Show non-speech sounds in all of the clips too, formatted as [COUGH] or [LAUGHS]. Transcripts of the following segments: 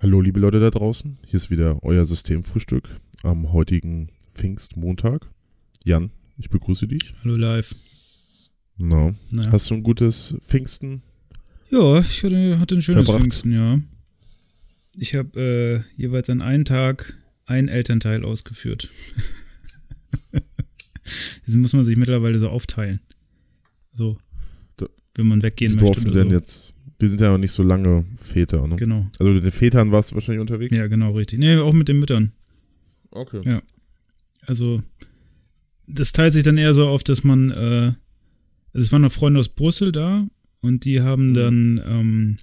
Hallo, liebe Leute da draußen. Hier ist wieder euer Systemfrühstück am heutigen Pfingstmontag. Jan, ich begrüße dich. Hallo live. Na, Na. hast du ein gutes Pfingsten? Ja, ich hatte, hatte ein schönes Verbracht. Pfingsten, ja. Ich habe äh, jeweils an einem Tag ein Elternteil ausgeführt. [LAUGHS] Das muss man sich mittlerweile so aufteilen. So, Da- wenn man weggehen möchte. durften denn so. jetzt, die sind ja noch nicht so lange Väter, ne? Genau. Also mit den Vätern warst du wahrscheinlich unterwegs? Ja, genau, richtig. Nee, auch mit den Müttern. Okay. Ja. Also, das teilt sich dann eher so auf, dass man, äh, also es waren noch Freunde aus Brüssel da und die haben Mhm. dann ähm,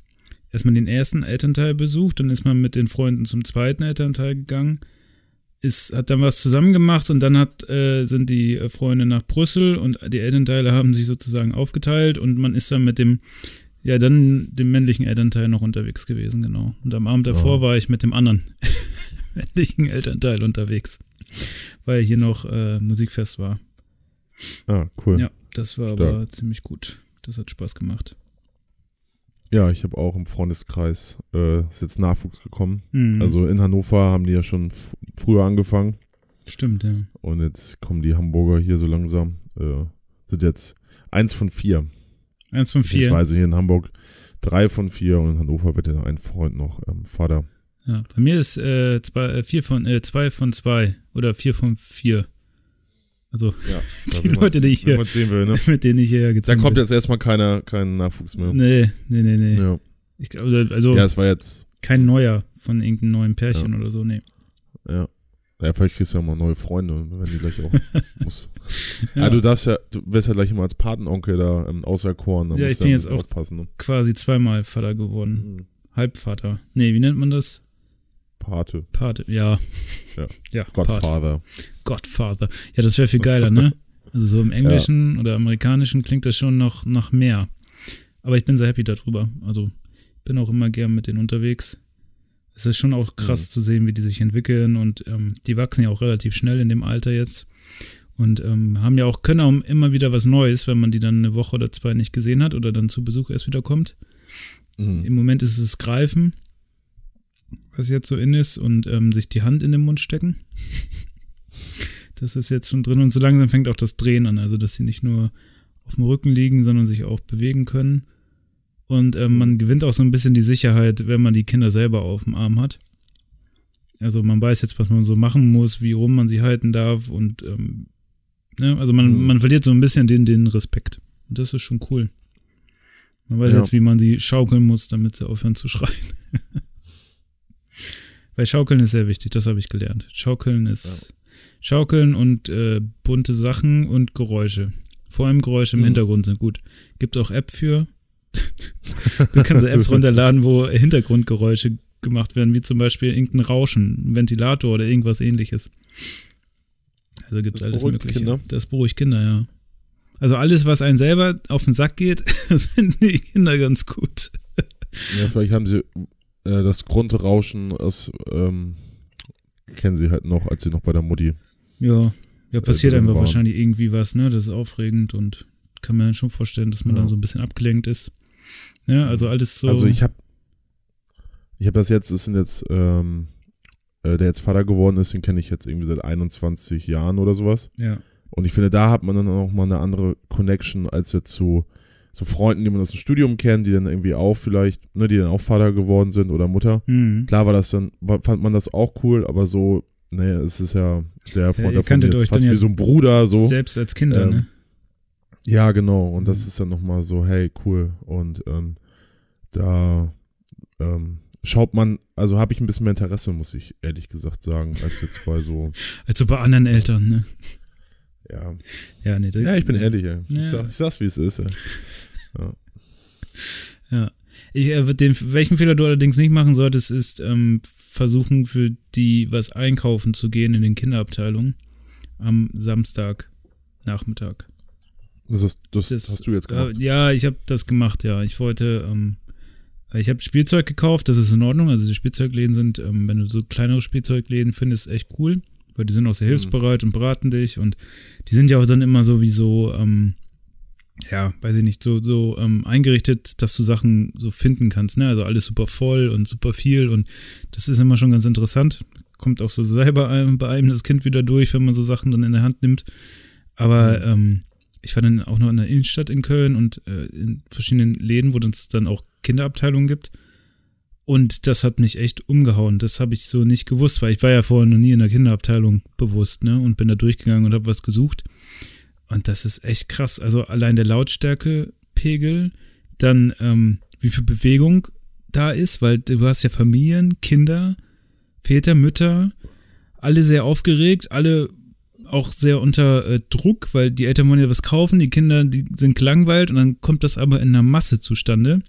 erstmal den ersten Elternteil besucht, dann ist man mit den Freunden zum zweiten Elternteil gegangen, ist, hat dann was zusammen gemacht und dann hat, äh, sind die äh, Freunde nach Brüssel und die Elternteile haben sich sozusagen aufgeteilt und man ist dann mit dem, ja, dann dem männlichen Elternteil noch unterwegs gewesen, genau. Und am Abend davor Ja. war ich mit dem anderen [LAUGHS] männlichen Elternteil unterwegs, weil hier noch äh, Musikfest war. Ah, cool. Ja, das war Stark. aber ziemlich gut. Das hat Spaß gemacht. Ja, ich habe auch im Freundeskreis, äh, ist jetzt Nachwuchs gekommen. Mhm. Also in Hannover haben die ja schon früher angefangen Stimmt, ja. und jetzt kommen die Hamburger hier so langsam. Äh, sind jetzt eins von vier. Eins von vier. Beziehungsweise hier in Hamburg drei von vier und in Hannover wird ja ein Freund noch ähm, Vater. Ja, bei mir ist äh, zwei, äh, vier von, äh, zwei von zwei oder vier von vier. Also Ja, [LAUGHS] Die Leute, die ich hier- will, ne? [LAUGHS] mit denen ich hierher Da gezogen kommt jetzt erstmal keiner, kein Nachwuchs mehr. Nee, nee, nee, nee. Ja. Ich glaube, also ja, es war jetzt, kein neuer von irgendeinem neuen Pärchen Ja. oder so, nee. ja. Ja, vielleicht kriegst du ja mal neue Freunde, wenn die gleich auch [LAUGHS] muss. Ja. Ja, du darfst ja, du wirst ja gleich immer als Patenonkel da ähm, auserkoren, da Ja, ich bin ja jetzt auch- aufpassen. Ne? quasi zweimal Vater geworden. Mhm. Halbvater. Nee, wie nennt man das? Pate, Pate, ja. Ja. [LAUGHS] Ja, Pate. Godfather. Godfather. Ja, das wäre viel geiler, ne? Also so im [LAUGHS] Englischen oder Amerikanischen klingt das schon noch nach mehr. Aber ich bin sehr happy darüber. Also bin auch immer gern mit denen unterwegs. Es ist schon auch krass Mhm. zu sehen, wie die sich entwickeln und ähm, die wachsen ja auch relativ schnell in dem Alter jetzt und ähm, haben ja auch können auch immer wieder was Neues, wenn man die dann eine Woche oder zwei nicht gesehen hat oder dann zu Besuch erst wieder kommt. Mhm. Im Moment ist es Greifen, was jetzt so in ist, und ähm, sich die Hand in den Mund stecken. [LAUGHS] Das ist jetzt schon drin und so langsam fängt auch das Drehen an, also dass sie nicht nur auf dem Rücken liegen, sondern sich auch bewegen können. Und ähm, man gewinnt auch so ein bisschen die Sicherheit, wenn man die Kinder selber auf dem Arm hat. Also man weiß jetzt, was man so machen muss, wie rum man sie halten darf und ähm, ne? also man, Mhm. man verliert so ein bisschen den, den Respekt. Und das ist schon cool. Man weiß Ja. jetzt, wie man sie schaukeln muss, damit sie aufhören zu schreien. [LAUGHS] Weil Schaukeln ist sehr wichtig, das habe ich gelernt. Schaukeln ist Schaukeln und äh, bunte Sachen und Geräusche. Vor allem Geräusche im Mhm. Hintergrund sind gut. Gibt auch App für. Du kannst Apps [LAUGHS] runterladen, wo Hintergrundgeräusche gemacht werden, wie zum Beispiel irgendein Rauschen, ein Ventilator oder irgendwas ähnliches. Also gibt Das alles Mögliche. Kinder? Das beruhigt Kinder, ja. Also alles, was einen selber auf den Sack geht, [LAUGHS] sind die Kinder ganz gut. Ja, vielleicht haben sie äh, das Grundrauschen aus, ähm, kennen sie halt noch, als sie noch bei der Mutti. Ja, ja passiert drin einfach waren. wahrscheinlich irgendwie was, ne? Das ist aufregend und kann man schon vorstellen, dass man Ja. dann so ein bisschen abgelenkt ist. Ja, also alles so. Also ich habe ich habe das jetzt, es sind jetzt, ähm, äh, der jetzt Vater geworden ist, den kenne ich jetzt irgendwie seit 21 Jahren oder sowas. ja, Und ich finde, da hat man dann auch mal eine andere Connection als jetzt zu so Freunden, die man aus dem Studium kennt, die dann irgendwie auch vielleicht, ne, die dann auch Vater geworden sind oder Mutter. mhm. Klar war das dann, war, fand man das auch cool, aber so, ne, es ist ja der Freund ihr davon jetzt fast wie ja so ein Bruder, so. selbst als Kinder, Ähm, ne? Ja, genau. Und das Mhm. ist dann nochmal so, hey, cool. Und ähm, da ähm, schaut man, also habe ich ein bisschen mehr Interesse, muss ich ehrlich gesagt sagen, als jetzt bei so, [LAUGHS] Also bei anderen Eltern, ne? ja. Ja, nee. Ja, ich bin ehrlich, ey. Ich, Ja. sag, ich sag's, wie es ist, ey. Ja. Ich, äh, den, welchen Fehler du allerdings nicht machen solltest, ist ähm, versuchen, für die was einkaufen zu gehen in den Kinderabteilungen am Samstag Nachmittag. Das, das, Das- hast du jetzt gemacht. Äh, ja, ich habe das gemacht, ja. Ich wollte, ähm, ich habe Spielzeug gekauft, das ist in Ordnung. Also die Spielzeugläden sind, ähm, wenn du so kleinere Spielzeugläden findest, echt cool, weil die sind auch sehr Mhm. hilfsbereit und beraten dich und die sind ja auch dann immer sowieso, ähm, ja, weiß ich nicht, so, so ähm, eingerichtet, dass du Sachen so finden kannst, ne? Also alles super voll und super viel und das ist immer schon ganz interessant. Kommt auch so selber einem, bei einem das Kind wieder durch, wenn man so Sachen dann in der Hand nimmt. Aber mhm. ähm, ich war dann auch noch in der Innenstadt in Köln und äh, in verschiedenen Läden, wo es dann auch Kinderabteilungen gibt. Und das hat mich echt umgehauen. Das habe ich so nicht gewusst, weil ich war ja vorher noch nie in der Kinderabteilung bewusst, ne? Und bin da durchgegangen und habe was gesucht. Und das ist echt krass. Also allein der Lautstärkepegel, dann ähm, wie viel Bewegung da ist, weil du hast ja Familien, Kinder, Väter, Mütter, alle sehr aufgeregt, alle auch sehr unter äh, Druck, weil die Eltern wollen ja was kaufen, die Kinder, die sind gelangweilt und dann kommt das aber in einer Masse zustande.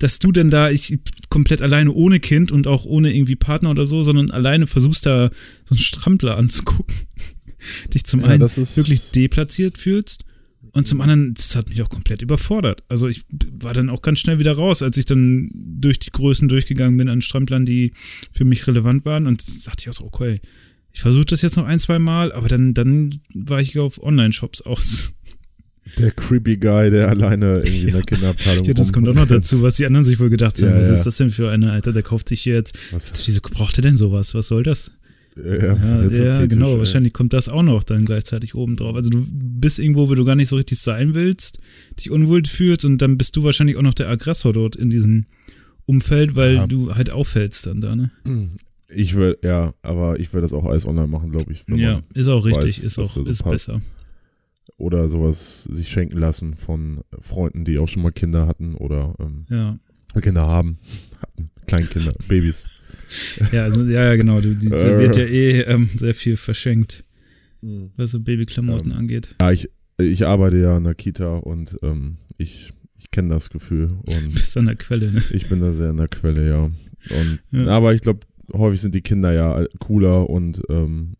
Dass du denn da, ich komplett alleine ohne Kind und auch ohne irgendwie Partner oder so, sondern alleine versuchst da so einen Strampler anzugucken [LAUGHS] dich zum ja, einen wirklich deplatziert fühlst und zum anderen, das hat mich auch komplett überfordert. Also ich war dann auch ganz schnell wieder raus, als ich dann durch die Größen durchgegangen bin an Stramplern, die für mich relevant waren und sagte ich auch so, okay, ich versuche das jetzt noch ein, zwei Mal, aber dann, dann war ich auf Online-Shops aus. Der creepy Guy, der alleine irgendwie in der [LAUGHS] Kinderabteilung Ja, das kommt auch noch dazu, was die anderen sich wohl gedacht haben. Ja, was ja. ist das denn für eine, Alter, der kauft sich jetzt. Was? Wieso braucht er denn sowas? Was soll das? Ja, ja, ja genau. Ey. Wahrscheinlich kommt das auch noch dann gleichzeitig oben drauf. Also du bist irgendwo, wo du gar nicht so richtig sein willst, dich unwohl fühlst und dann bist du wahrscheinlich auch noch der Aggressor dort in diesem Umfeld, weil ja. du halt auffällst dann da, ne? [CLEARS THROAT] Ich will, ja, aber ich will das auch alles online machen, glaube ich. Ja, ist auch richtig, weiß, ist auch so ist besser. Oder sowas sich schenken lassen von Freunden, die auch schon mal Kinder hatten oder ähm, ja. Kinder haben, hatten, Kleinkinder, Babys. Ja, also, ja, ja, genau. Die, die wird ja [LAUGHS] eh ähm, sehr viel verschenkt, mhm. was so Babyklamotten ähm, angeht. Ja, ich, ich arbeite ja in der Kita und ähm, ich, ich kenne das Gefühl. Und du bist an der Quelle, ne? Ich bin da sehr an der Quelle, ja. Und, ja. Aber ich glaube, häufig sind die Kinder ja cooler und ähm,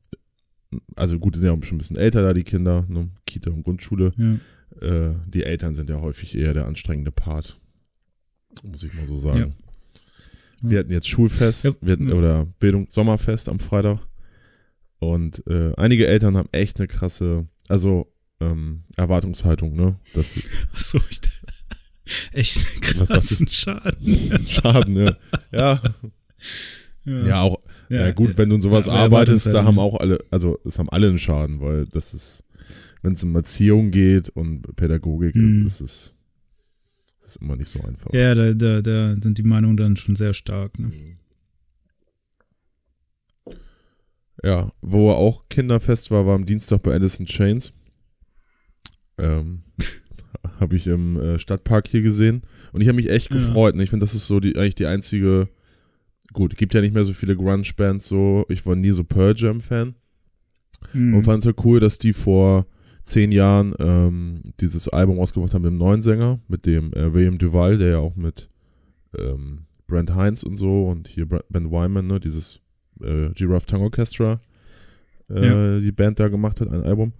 also gut, die sind ja auch schon ein bisschen älter da, die Kinder, ne? Kita und Grundschule. Ja. Äh, die Eltern sind ja häufig eher der anstrengende Part. Muss ich mal so sagen. Ja. Wir hatten jetzt Schulfest, ja. wir hatten, oder Bildung, Sommerfest am Freitag. Und äh, einige Eltern haben echt eine krasse, also ähm, Erwartungshaltung, ne? Das, [LAUGHS] Achso, ich echt krassen Schaden. Schaden, ja. Ja. [LAUGHS] Ja, ja auch, ja, ja, gut, wenn du in sowas arbeitest, da haben auch alle, also es haben alle einen Schaden, weil das ist, wenn es um Erziehung geht und Pädagogik, mhm. ist, es das ist immer nicht so einfach. Ja, da, da, da sind die Meinungen dann schon sehr stark. Ne? Ja, wo auch Kinderfest war, war am Dienstag bei Alice in Chains. Ähm, [LAUGHS] habe ich im äh, Stadtpark hier gesehen. Und ich habe mich echt ja. gefreut. Ne? Ich finde, das ist so die, eigentlich die einzige. Gut, gibt ja nicht mehr so viele Grunge-Bands so. Ich war nie so Pearl Jam-Fan. Mhm. Und fand es ja cool, dass die vor zehn Jahren ähm, dieses Album ausgebracht haben mit dem neuen Sänger, mit dem äh, William Duval, der ja auch mit ähm, Brent Heinz und so und hier Ben Wyman, ne, dieses äh, Giraffe Tongue Orchestra, äh, ja. die Band da gemacht hat, ein Album.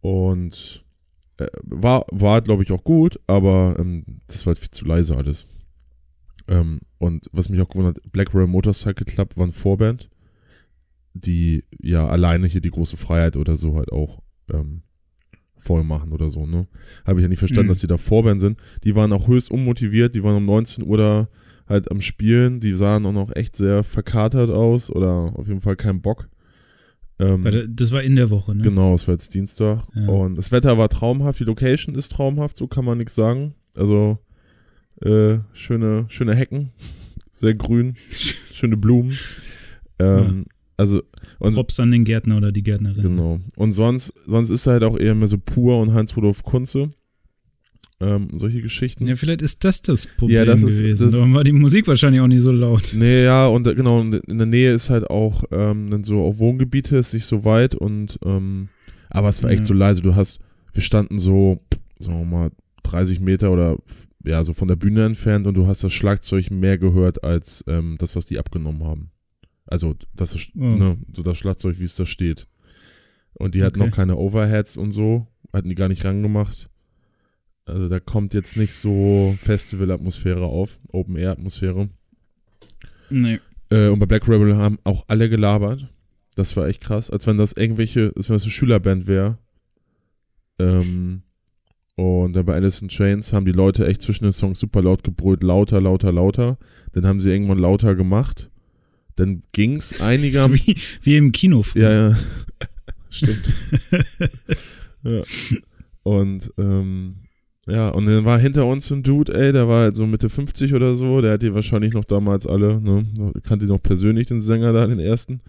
Und äh, war, war glaube ich, auch gut, aber ähm, das war halt viel zu leise alles. Ähm, und was mich auch gewundert, Black Rail Motorcycle Club war eine Vorband, die ja alleine hier die große Freiheit oder so halt auch ähm, voll machen oder so, ne? Habe ich ja nicht verstanden, mhm. dass die da Vorband sind. Die waren auch höchst unmotiviert, die waren um 19 Uhr da halt am Spielen, die sahen auch noch echt sehr verkatert aus oder auf jeden Fall kein Bock. Ähm, das war in der Woche, ne? Genau, es war jetzt Dienstag. Ja. Und das Wetter war traumhaft, die Location ist traumhaft, so kann man nichts sagen. Also äh, schöne, schöne Hecken, sehr grün, [LAUGHS] schöne Blumen. Ähm, also und Props an den Gärtner oder die Gärtnerin. Genau. Und sonst, sonst ist er halt auch eher mehr so pur und Heinz-Rudolf Kunze. Ähm, solche Geschichten. Ja, vielleicht ist das das Problem ja, das gewesen. Ist, das Darum war die Musik wahrscheinlich auch nicht so laut. Nee, ja, und genau, in der Nähe ist halt auch ähm, dann so auch Wohngebiete, ist nicht so weit und ähm, aber es war echt ja. so leise. Du hast, wir standen so, sagen wir mal, 30 Meter oder ja, so von der Bühne entfernt und du hast das Schlagzeug mehr gehört als ähm, das, was die abgenommen haben. Also das ist, oh. ne, so das Schlagzeug, wie es da steht. Und die hatten okay. noch keine Overheads und so, hatten die gar nicht rangemacht. Also da kommt jetzt nicht so Festival-Atmosphäre auf, Open-Air-Atmosphäre. Nee. Äh, und bei Black Rebel haben auch alle gelabert. Das war echt krass, als wenn das irgendwelche, als wenn das eine Schülerband wäre. Ähm, Und dann bei Alice in Chains haben die Leute echt zwischen den Songs super laut gebrüllt, lauter, lauter, lauter. Dann haben sie irgendwann lauter gemacht. Dann ging's [LAUGHS] einiger. wie, wie im Kino früher. Ja, ja. [LAUGHS] Stimmt. ja. Und ähm, ja, und dann war hinter uns ein Dude, ey, der war halt so Mitte 50 oder so, der hat die wahrscheinlich noch damals alle, ne, kannte noch persönlich den Sänger da, den ersten.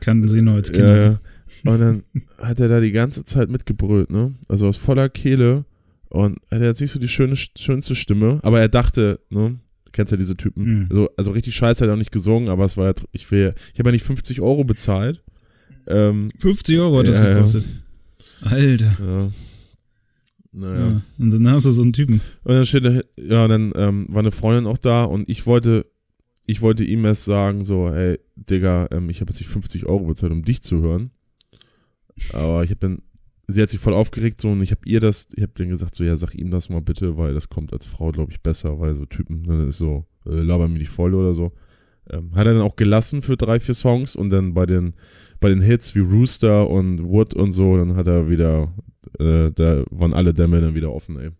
Kannten sie noch als Kinder. Ja, ja. Und dann hat er da die ganze Zeit mitgebrüllt, ne, also aus voller Kehle und er hat nicht so die schöne, schönste Stimme, aber er dachte, ne, du kennst ja diese Typen, Mhm. also, also richtig scheiße hat er auch nicht gesungen, aber es war ja, ich will, ich habe ja nicht 50 Euro bezahlt, ähm, 50 Euro hat das Ja, ja. gekostet. Alter. ja. Naja. Ja. Und dann hast du so einen Typen. Und dann steht da, ja, dann ähm, war eine Freundin auch da und ich wollte, ich wollte ihm erst sagen, so, hey, Digga, ähm, ich habe jetzt nicht 50 Euro bezahlt, um dich zu hören. Aber ich habe dann, sie hat sich voll aufgeregt so und ich habe ihr das, ich habe dann gesagt, so, ja, sag ihm das mal bitte, weil das kommt als Frau, glaube ich, besser, weil so Typen, dann ist so, äh, laber mir nicht voll oder so. Ähm, hat er dann auch gelassen für drei, vier Songs und dann bei den, bei den Hits wie Rooster und Wood und so, dann hat er wieder, äh, da waren alle Dämme dann wieder offen, ey.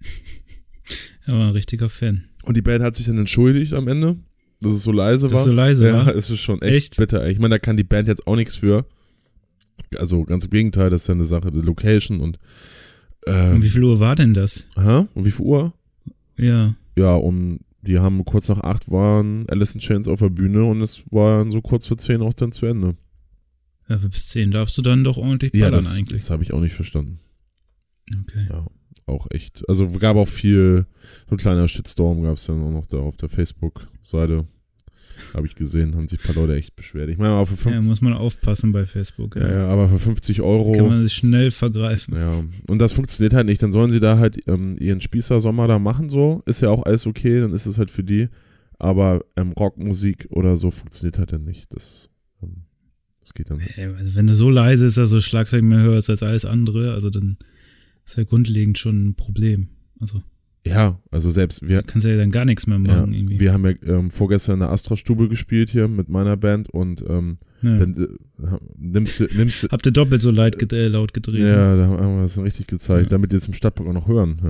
[LAUGHS] Er war ein richtiger Fan. Und die Band hat sich dann entschuldigt am Ende, dass es so leise Dass war. es so leise ja, war. es ist schon echt, Echt? bitter. ey. Ich meine, da kann die Band jetzt auch nichts für. Also ganz im Gegenteil, das ist ja eine Sache der Location und Und ähm, wie viel Uhr war denn das? hä? Und wie viel Uhr? Ja. Ja, um die haben kurz nach acht waren Alice in Chains auf der Bühne und es war dann so kurz vor zehn auch dann zu Ende. ja bis 10 darfst du dann doch ordentlich Ja, ballern das, eigentlich. das habe ich auch nicht verstanden. Okay. Ja, auch echt. Also gab auch viel, so ein kleiner Shitstorm gab es dann auch noch da auf der Facebook-Seite. Habe ich gesehen, haben sich ein paar Leute echt beschwert. Ich meine, aber für Ja, 50, muss man aufpassen bei Facebook. ja, ja, aber für 50 Euro. Kann man sich schnell vergreifen. Ja, und das funktioniert halt nicht. Dann sollen sie da halt ähm, ihren Spießer-Sommer da machen, so. Ist ja auch alles okay, dann ist es halt für die. Aber ähm, Rockmusik oder so funktioniert halt dann nicht. Das, ähm, das geht dann halt. Ey, also wenn du so leise ist, also Schlagzeug mehr hörst als alles andere, also dann ist ja grundlegend schon ein Problem. Also Ja, also selbst wir, da kannst du ja dann gar nichts mehr ja, machen irgendwie. wir haben ja ähm, vorgestern in der Astra-Stube gespielt hier mit meiner Band und ähm, ja. dann äh, nimmst du, nimmst du, Habt ihr doppelt so laut, äh, laut gedreht? ne? ja, da haben wir das richtig gezeigt, Ja. damit die es im Stadtpark auch noch hören.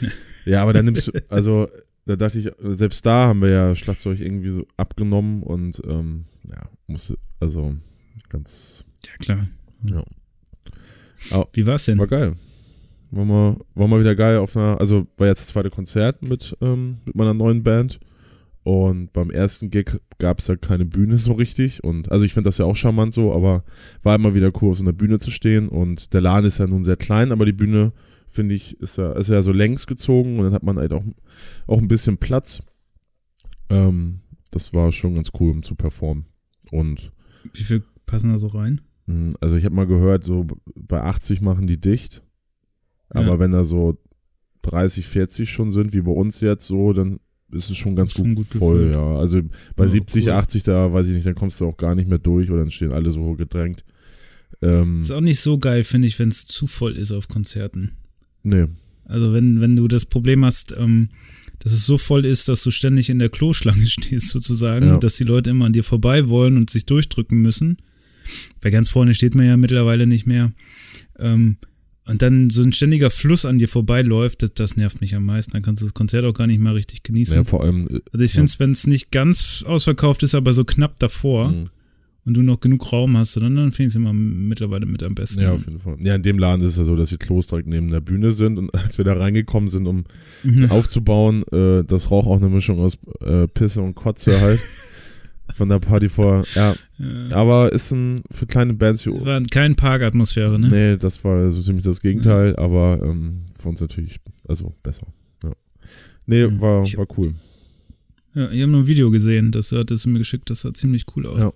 Ja, ja aber dann nimmst du, [LAUGHS] also da dachte ich, selbst da haben wir ja Schlagzeug irgendwie so abgenommen und ähm, ja, musste, also ganz, Ja, klar. Ja. Au. Wie war's denn? war geil. War mal, war mal wieder geil auf einer, also war jetzt das zweite Konzert mit, ähm, mit meiner neuen Band und beim ersten Gig gab es halt keine Bühne so richtig und also ich finde das ja auch charmant so, aber war immer wieder cool auf so einer Bühne zu stehen und der Laden ist ja nun sehr klein, aber die Bühne finde ich ist ja, ist ja so längs gezogen und dann hat man halt auch, auch ein bisschen Platz. Ähm, das war schon ganz cool, um zu performen und Wie viel passen da so rein? mh, also ich habe mal gehört, so bei 80 machen die dicht. Aber Ja. wenn da so 30, 40 schon sind, wie bei uns jetzt so, dann ist es schon ganz gut, gut voll, gefüllt. ja. Also bei Ja, 70, cool. 80, da weiß ich nicht, dann kommst du auch gar nicht mehr durch oder dann stehen alle so gedrängt. Ähm, Ist auch nicht so geil, finde ich, wenn es zu voll ist auf Konzerten. nee. Also wenn, wenn du das Problem hast, ähm, dass es so voll ist, dass du ständig in der Kloschlange [LAUGHS] stehst sozusagen, Ja. dass die Leute immer an dir vorbei wollen und sich durchdrücken müssen. Bei ganz vorne steht man ja mittlerweile nicht mehr. Ähm, und dann so ein ständiger Fluss an dir vorbeiläuft, das, das nervt mich am meisten. Dann kannst du das Konzert auch gar nicht mal richtig genießen. Ja, vor allem. äh, also ich finde es, wenn es nicht ganz ausverkauft ist, aber so knapp davor mh, und du noch genug Raum hast, dann, dann finde ich es immer mittlerweile mit am besten. ja, auf jeden Fall. Ja, in dem Laden ist es ja so, dass die Klos direkt neben der Bühne sind und [LAUGHS] als wir da reingekommen sind, um Mhm. aufzubauen, äh, das Rauch auch eine Mischung aus äh, Pisse und Kotze halt. [LAUGHS] Von der Party vor. Ja, Ja. aber ist ein für kleine Bands wie War keine Parkatmosphäre, ne? Nee, das war so ziemlich das Gegenteil, aber ähm, für uns natürlich, also besser. Ja. Nee, war, Ich- war cool. Ja, ich habe nur ein Video gesehen, das hattest du mir geschickt, das sah ziemlich cool aus. Ja.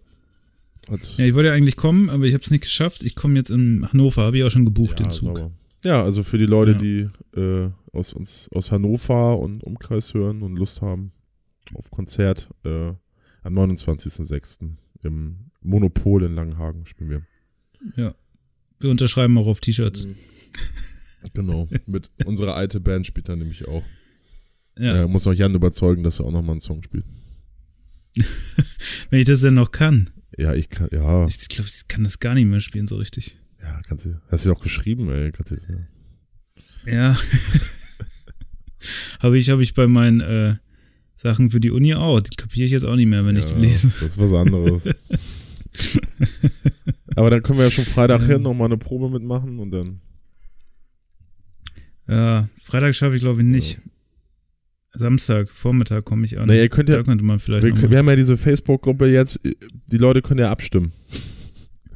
Ja, Hat, ich wollte ja eigentlich kommen, aber ich habe es nicht geschafft. Ich komme jetzt in Hannover, habe ich auch schon gebucht, ja, den Zug. sauber. ja, also für die Leute, Ja. die äh, aus uns aus Hannover und Umkreis hören und Lust haben auf Konzert, äh, am 29.06. im Monopol in Langenhagen spielen wir. Ja. Wir unterschreiben auch auf T-Shirts. [LAUGHS] Genau, mit unserer alte Band spielt er nämlich auch. Ja. Äh, muss noch Jan überzeugen, dass er auch nochmal einen Song spielt. [LAUGHS] Wenn ich das denn noch kann. Ja, ich kann, ja, Ich glaube, ich kann das gar nicht mehr spielen so richtig. ja, kannst du, hast du auch geschrieben, ey, kannst du, ja. [LAUGHS] Ja. habe ich, hab ich bei meinen äh, Sachen für die Uni auch. Die kapiere ich jetzt auch nicht mehr, wenn ja, ich die lese. Das ist was anderes. [LAUGHS] Aber dann können wir ja schon Freitag hin nochmal eine Probe mitmachen und dann. Ja, Freitag schaffe ich glaube ich nicht. Ja. Samstag, Vormittag komme ich an. Nee, ihr könnt ja, da könnte man vielleicht. Wir, wir haben ja diese Facebook-Gruppe jetzt, die Leute können ja abstimmen.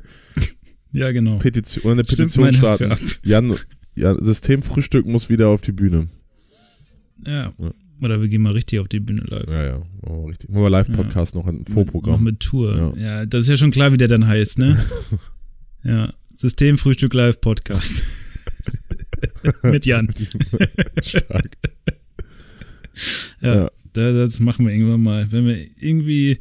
[LAUGHS] ja, genau. Petition, eine Petition starten. Jan, ja, Systemfrühstück muss wieder auf die Bühne. Ja. ja. Oder wir gehen mal richtig auf die Bühne live. Ja, ja. Oh, richtig. Machen wir Live-Podcast ja. noch ein Vorprogramm. Noch mit Tour. Ja. ja. das ist ja schon klar, wie der dann heißt, ne? [LAUGHS] ja. Systemfrühstück Live-Podcast. [LAUGHS] mit Jan. Stark. ja, ja. Das machen wir irgendwann mal. Wenn wir irgendwie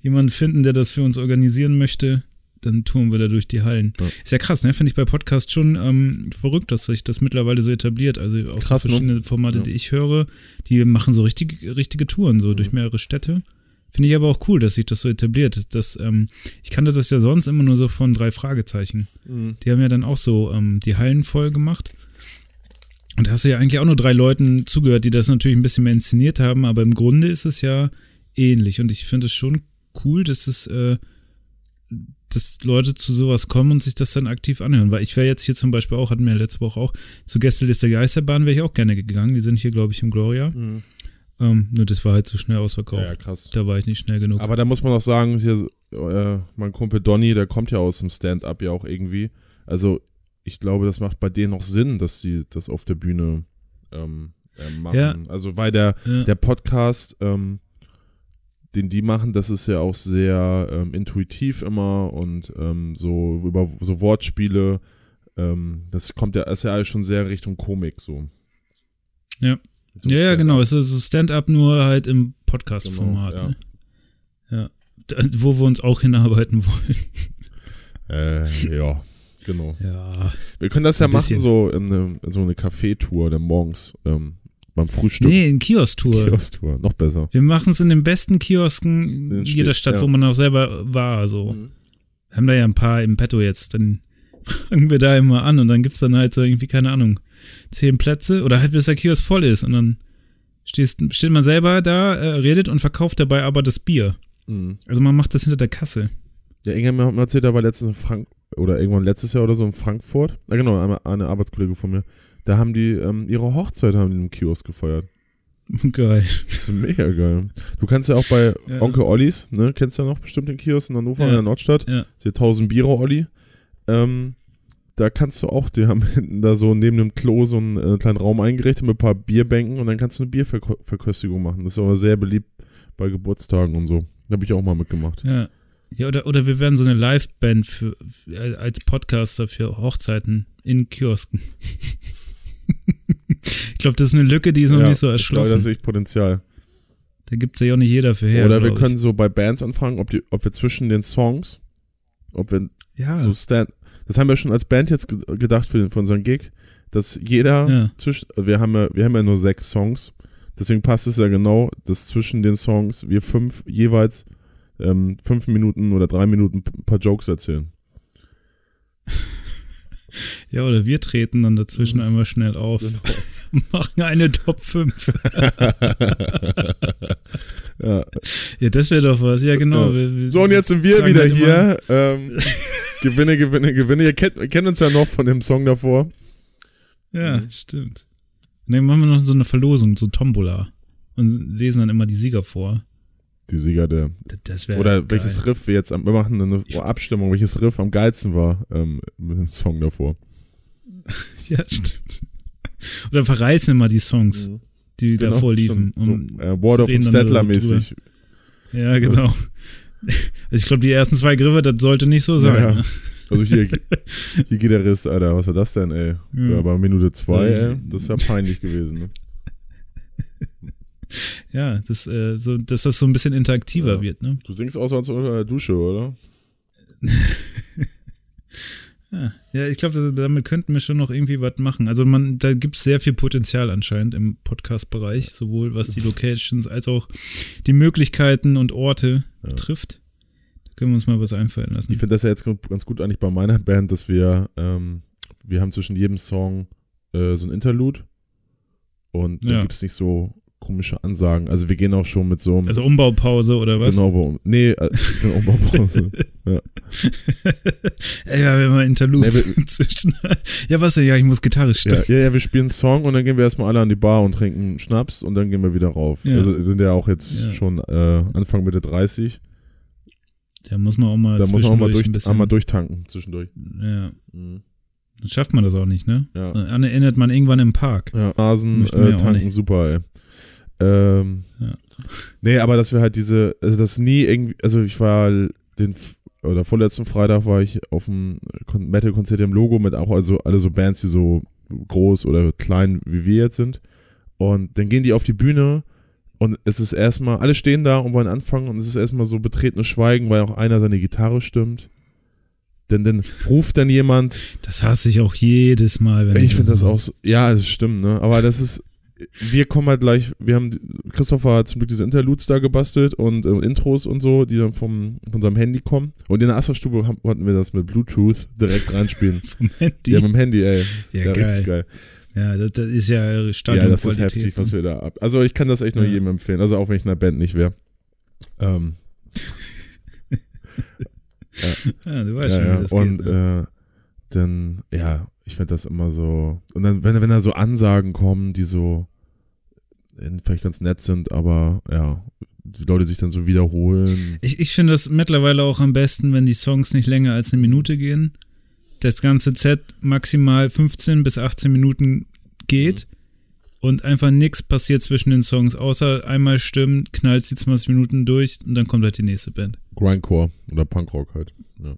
jemanden finden, der das für uns organisieren möchte, dann touren wir da durch die Hallen. Ja. Ist ja krass, ne? Finde ich bei Podcasts schon ähm, verrückt, dass sich das mittlerweile so etabliert. Also auch krass, so ne? verschiedene ne? Formate, ja. die ich höre, die machen so richtige, richtige Touren, so mhm. durch mehrere Städte. Finde ich aber auch cool, dass sich das so etabliert. Das, ähm, ich kannte das ja sonst immer nur so von drei Fragezeichen. Mhm. Die haben ja dann auch so ähm, die Hallen voll gemacht. Und da hast du ja eigentlich auch nur drei Leuten zugehört, die das natürlich ein bisschen mehr inszeniert haben, aber im Grunde ist es ja ähnlich. Und ich finde es schon cool, dass es, äh, dass Leute zu sowas kommen und sich das dann aktiv anhören. Weil ich wäre jetzt hier zum Beispiel auch, hatten wir letzte Woche auch, zu Gästeliste Geisterbahn wäre ich auch gerne gegangen. Die sind hier, glaube ich, im Gloria. Mhm. Ähm, nur das war halt zu so schnell ausverkauft. Ja, krass. Da war ich nicht schnell genug. Aber da muss man auch sagen, hier, äh, mein Kumpel Donny, der kommt ja aus dem Stand-up ja auch irgendwie. Also ich glaube, das macht bei denen auch Sinn, dass sie das auf der Bühne ähm, äh, machen. Ja. Also weil der, ja. der Podcast, ähm, den die machen, das ist ja auch sehr ähm, intuitiv immer und ähm, so über so Wortspiele. Ähm, das kommt ja, ist ja alles schon sehr Richtung Komik so. Ja. ja, ja, genau. Es ist so Stand-up nur halt im Podcast-Format. Genau, ja. Ne? ja. Wo wir uns auch hinarbeiten wollen. [LAUGHS] Äh, ja. Genau. Ja. Wir können das ja machen, so in, eine, in so eine Café-Tour der morgens ähm, beim Frühstück. Nee, in Kiosk-Tour. Kiosk-Tour, noch besser. Wir machen es in den besten Kiosken in jeder Stadt, ja. wo man auch selber war. So. Mhm. Wir haben da ja ein paar im Petto jetzt. Dann [LAUGHS] fangen wir da immer an und dann gibt es dann halt so irgendwie, keine Ahnung, zehn Plätze oder halt bis der Kiosk voll ist und dann stehst, steht man selber da, äh, redet und verkauft dabei aber das Bier. Mhm. Also man macht das hinter der Kasse. Ja, Inge hat mir erzählt, er war letztens in Frank oder irgendwann letztes Jahr oder so in Frankfurt. Ja, genau, eine, eine Arbeitskollege von mir. Da haben die ähm, ihre Hochzeit haben im Kiosk gefeiert. [LAUGHS] Geil. Das ist mega geil. Du kannst ja auch bei [LAUGHS] ja. Onkel Ollis, ne, kennst du ja noch bestimmt den Kiosk in Hannover, ja. in der Nordstadt. Ja. Die 1000 Biere Olli. Ähm, da kannst du auch, die haben [LAUGHS] hinten da so neben dem Klo so einen äh, kleinen Raum eingerichtet mit ein paar Bierbänken und dann kannst du eine Bierverköstigung machen. Das ist aber sehr beliebt bei Geburtstagen und so. Da habe ich auch mal mitgemacht. Ja. Ja, oder, oder wir werden so eine Live-Band für, als Podcaster für Hochzeiten in Kiosken. Ich glaube, das ist eine Lücke, die ist noch ja, nicht so erschlossen. Ich glaube, da sehe ich Potenzial. Da gibt es ja auch nicht jeder für her. Oder wir können so bei Bands anfangen, ob, die, ob wir zwischen den Songs, ob wir ja. so stand. Das haben wir schon als Band jetzt gedacht für, den, für unseren Gig, dass jeder ja. zwischen, wir haben ja, wir haben ja nur sechs Songs, deswegen passt es ja genau, dass zwischen den Songs wir fünf jeweils ähm, fünf Minuten oder drei Minuten ein paar Jokes erzählen. Ja, oder wir treten dann dazwischen mhm. einmal schnell auf. Genau. [LAUGHS] Machen eine Top 5. [LAUGHS] ja. ja, das wäre doch was. Ja, genau. Ja. So, und jetzt sind wir wieder halt hier. Ähm, gewinne, gewinne, gewinne. Ihr kennt, kennt, uns ja noch von dem Song davor. Ja, mhm. stimmt. Und dann machen wir noch so eine Verlosung, so Tombola. Und lesen dann immer die Sieger vor die Sieger der. oder geil. welches Riff wir jetzt wir machen eine Abstimmung, welches Riff am geilsten war ähm, mit dem Song davor. [LAUGHS] ja, stimmt. Oder verreißen immer die Songs, mhm. die genau, davor liefen. So, um äh, Ward of Stedtler mäßig. Ja, genau. Also [LAUGHS] ich glaube, die ersten zwei Griffe, das sollte nicht so sein. Ja, ne? Also hier, [LAUGHS] hier geht der Riss, Alter. Was war das denn, ey? Ja. Da war Minute zwei, ey. Das ist ja peinlich gewesen, ne? Ja, das, äh, so, dass das so ein bisschen interaktiver ja. wird. Ne? Du singst auch sonst unter der Dusche, oder? ja. [LAUGHS] ja, ich glaube, damit könnten wir schon noch irgendwie was machen. Also man, da gibt es sehr viel Potenzial anscheinend im Podcast-Bereich, sowohl was die Locations als auch die Möglichkeiten und Orte ja. betrifft. Da können wir uns mal was einfallen lassen. Ich finde das ja jetzt ganz gut eigentlich bei meiner [LAUGHS] Band, dass wir, ähm, wir haben zwischen jedem Song äh, so ein Interlude. Und da Ja. gibt es nicht so komische Ansagen. Also wir gehen auch schon mit so einem. Also Umbaupause oder was? Genau, nee, äh, Umbaupause. [LAUGHS] Ey, wir haben ja mal Interludes Nee, wir- [LAUGHS] zwischen. ja, was denn? Ja, ich muss Gitarre ja, stimmen. ja, ja, wir spielen einen Song und dann gehen wir erstmal alle an die Bar und trinken Schnaps und dann gehen wir wieder rauf. Ja. Also wir sind ja auch jetzt Ja. schon äh, Anfang Mitte 30. Da muss man auch mal Da muss man auch mal durch, ein einmal durchtanken zwischendurch. Ja, Mhm. dann schafft man das auch nicht, ne? Ja. Dann erinnert man irgendwann im Park. Ja, wir äh, ja tanken, super, ey. Ähm, Ja. Nee, aber dass wir halt diese, also das nie irgendwie, also ich war den, oder vorletzten Freitag war ich auf dem Kon- Metal-Konzert im Logo mit auch also alle so Bands, die so groß oder klein wie wir jetzt sind. Und dann gehen die auf die Bühne und es ist erstmal, alle stehen da und wollen anfangen und es ist erstmal so betretenes Schweigen, weil auch einer seine Gitarre stimmt. Denn dann ruft dann jemand, Das hasse ich auch jedes Mal. Wenn ich finde das auch so, ja, es stimmt, ne? Aber das ist, wir kommen halt gleich, wir haben, Christopher hat zum Glück diese Interludes da gebastelt und äh, Intros und so, die dann vom, von seinem Handy kommen. Und in der Astra-Stube konnten wir das mit Bluetooth direkt reinspielen. [LAUGHS] vom Handy. ja, mit dem Handy, ey. Ja, Ja, geil. richtig geil. Ja, das, das ist ja Ja, Stadion das ist heftig, was wir da ab. Also ich kann das echt nur Ja. jedem empfehlen. Also auch wenn ich in einer Band nicht wäre. Ähm, [LAUGHS] Ja, du weißt ja, schon, ja. das Und geht. Ne? äh, dann, ja, ich finde das immer so. Und dann, wenn, wenn da so Ansagen kommen, die so vielleicht ganz nett sind, aber ja, die Leute sich dann so wiederholen. Ich, ich finde das mittlerweile auch am besten, wenn die Songs nicht länger als eine Minute gehen. Das ganze Set maximal 15 bis 18 Minuten geht und einfach nichts passiert zwischen den Songs, außer einmal stimmt, knallt sie 20 Minuten durch und dann kommt halt die nächste Band. Grindcore oder Punkrock halt. Ja.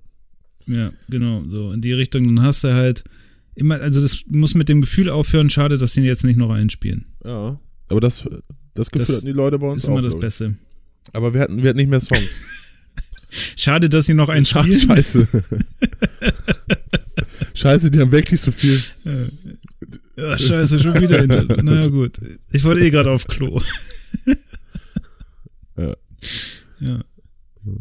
Ja, genau, so in die Richtung. Dann hast du halt immer, also das muss mit dem Gefühl aufhören, schade, dass sie jetzt nicht noch einspielen. ja. Aber das, das Gefühl Das hatten die Leute bei uns ist immer auch. das glaub ich. Beste. Aber wir hatten, wir hatten nicht mehr Songs. [LAUGHS] Schade, dass sie noch einen Ach, spielen. Scheiße. [LAUGHS] Scheiße, die haben wirklich so viel. Ja, scheiße, schon wieder hinter. [LAUGHS] Naja, gut. Ich wollte eh gerade auf Klo. Ja. Ja.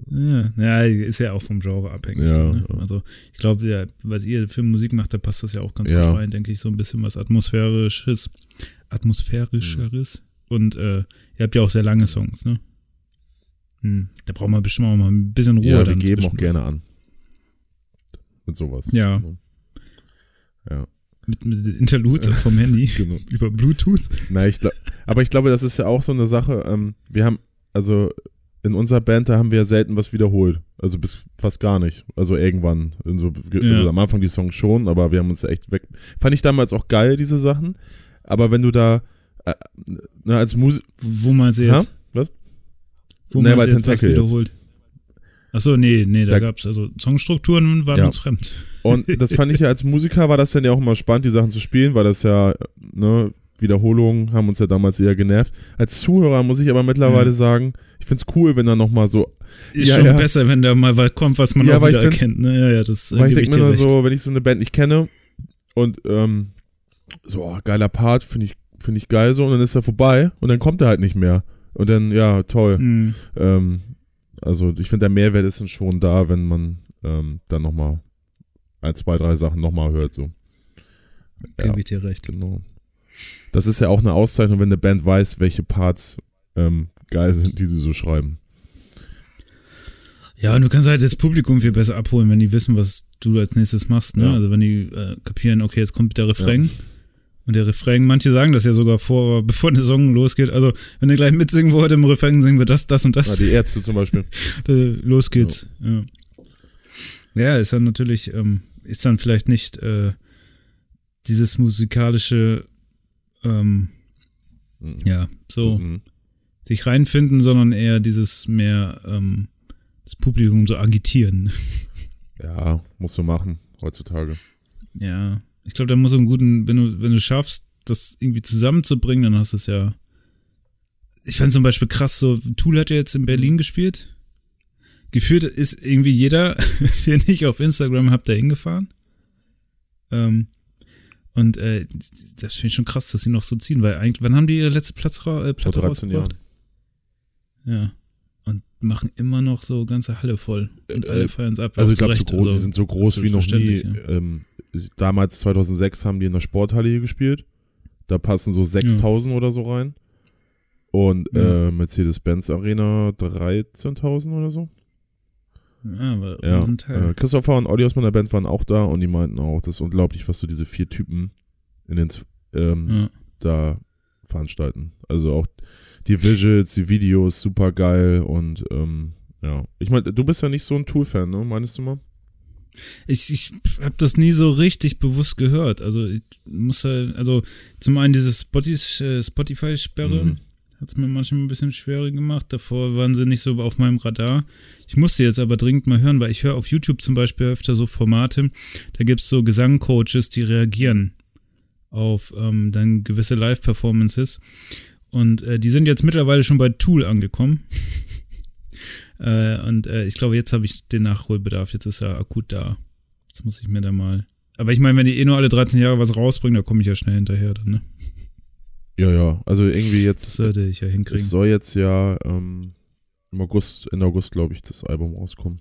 Ja, ja, ist ja auch vom Genre abhängig. Ja, dann, ne? ja. Also, ich glaube, ja, weil ihr Filmmusik macht, da passt das ja auch ganz gut rein, denke ich, so ein bisschen was Atmosphärisches. Atmosphärischeres. Und äh, ihr habt ja auch sehr lange Songs, ne? Hm, da braucht man bestimmt auch mal ein bisschen Ruhe. Ja, wir geben auch gerne an. Mit sowas. Ja. Ja, Mit, mit Interludes [LAUGHS] vom Handy genau. [LAUGHS] über Bluetooth. Na, ich glaub, aber ich glaube, das ist ja auch so eine Sache. Ähm, wir haben, also in unserer Band, da haben wir ja selten was wiederholt. Also bis fast gar nicht. Also irgendwann. So, Ja. Also am Anfang die Songs schon, aber wir haben uns ja echt weg. Fand ich damals auch geil, diese Sachen. Aber wenn du da äh, na, als Musik. Wo man sie Ha? jetzt? Was? Wo Nee, man bei sie jetzt wiederholt? Achso, nee, nee, da, Da- gab's also Songstrukturen waren Ja. uns fremd. Und das fand ich ja als Musiker, war das dann ja auch immer spannend, die Sachen zu spielen, weil das ja, ne, Wiederholungen haben uns ja damals eher genervt. Als Zuhörer muss ich aber mittlerweile Ja. sagen, ich find's cool, wenn da nochmal so Ist Ja, schon ja. besser, wenn da mal was kommt, was man Ja, auch wieder find- erkennt. Ne? Ja, ja, das Weil ich denke mir nur recht. so, wenn ich so eine Band nicht kenne und ähm, so, oh, geiler Part, finde ich, finde ich geil so, und dann ist er vorbei und dann kommt er halt nicht mehr. Und dann, ja, toll. Hm. Ähm, also ich finde, der Mehrwert ist dann schon da, wenn man ähm, dann nochmal ein, zwei, drei Sachen nochmal hört. So. Ja, Gebe ich dir recht. genau. Das ist ja auch eine Auszeichnung, wenn eine Band weiß, welche Parts ähm, geil sind, die sie so schreiben. Ja, und du kannst halt das Publikum viel besser abholen, wenn die wissen, was du als nächstes machst. Ne? Ja. Also wenn die äh, kapieren, okay, jetzt kommt der Refrain. Und der Refrain, manche sagen das ja sogar vor, bevor der Song losgeht. Also, wenn ihr gleich mitsingen wollt im Refrain, singen wir das, das und Ja, das. die Ärzte zum Beispiel. [LAUGHS] Los geht's. Ja. ja, ist dann natürlich, ähm, ist dann vielleicht nicht äh, dieses musikalische, ähm, Mhm. ja, so Mhm. sich reinfinden, sondern eher dieses mehr ähm, das Publikum so agitieren. Ja, musst du machen heutzutage. Ja, ich glaube, da muss so einen guten, wenn du, wenn du schaffst, das irgendwie zusammenzubringen, dann hast du es ja. Ich fand zum Beispiel krass, so Tool hat ja jetzt in Berlin gespielt. Gefühlt ist irgendwie jeder, [LAUGHS] den ich auf Instagram hab, da hingefahren. Ähm, und äh, das finde ich schon krass, dass sie noch so ziehen, weil eigentlich, wann haben die ihre letzte Platz, äh, Vor Platte 13 rausgebracht? Jahren. Ja. Machen immer noch so ganze Halle voll. Und Äh, alle feiern es ab. Also ich glaube, so die also sind so groß wie noch nie. ja. Ähm, damals 2006 haben die in der Sporthalle hier gespielt. Da passen so 6000 oder so rein. Und Ja. äh, Mercedes-Benz Arena 13.000 oder so. Ja, aber Ja. Äh, Christopher und Olli aus meiner Band waren auch da und die meinten auch, das ist unglaublich, was so diese vier Typen in den ähm, ja. da veranstalten. Also auch die Visuals, die Videos, super geil und ähm, ja. Ich meine, du bist ja nicht so ein Tool-Fan, ne? Meinst du mal? Ich, ich habe das nie so richtig bewusst gehört. Also ich muss halt, also zum einen diese äh, Spotify-Sperre Mhm. hat es mir manchmal ein bisschen schwerer gemacht. Davor waren sie nicht so auf meinem Radar. Ich musste jetzt aber dringend mal hören, weil ich höre auf YouTube zum Beispiel öfter so Formate, da gibt es so Gesangcoaches, die reagieren auf ähm, dann gewisse Live-Performances. Und äh, die sind jetzt mittlerweile schon bei Tool angekommen. [LAUGHS] äh, und äh, ich glaube, jetzt habe ich den Nachholbedarf. Jetzt ist er akut da. Jetzt muss ich mir da mal. Aber ich meine, wenn die eh nur alle 13 Jahre was rausbringen, da komme ich ja schnell hinterher dann, ne? Ja, ja. Also irgendwie Das jetzt, sollte ich ja es hinkriegen. soll jetzt ja ähm, im August, Ende August, glaube ich, das Album rauskommen.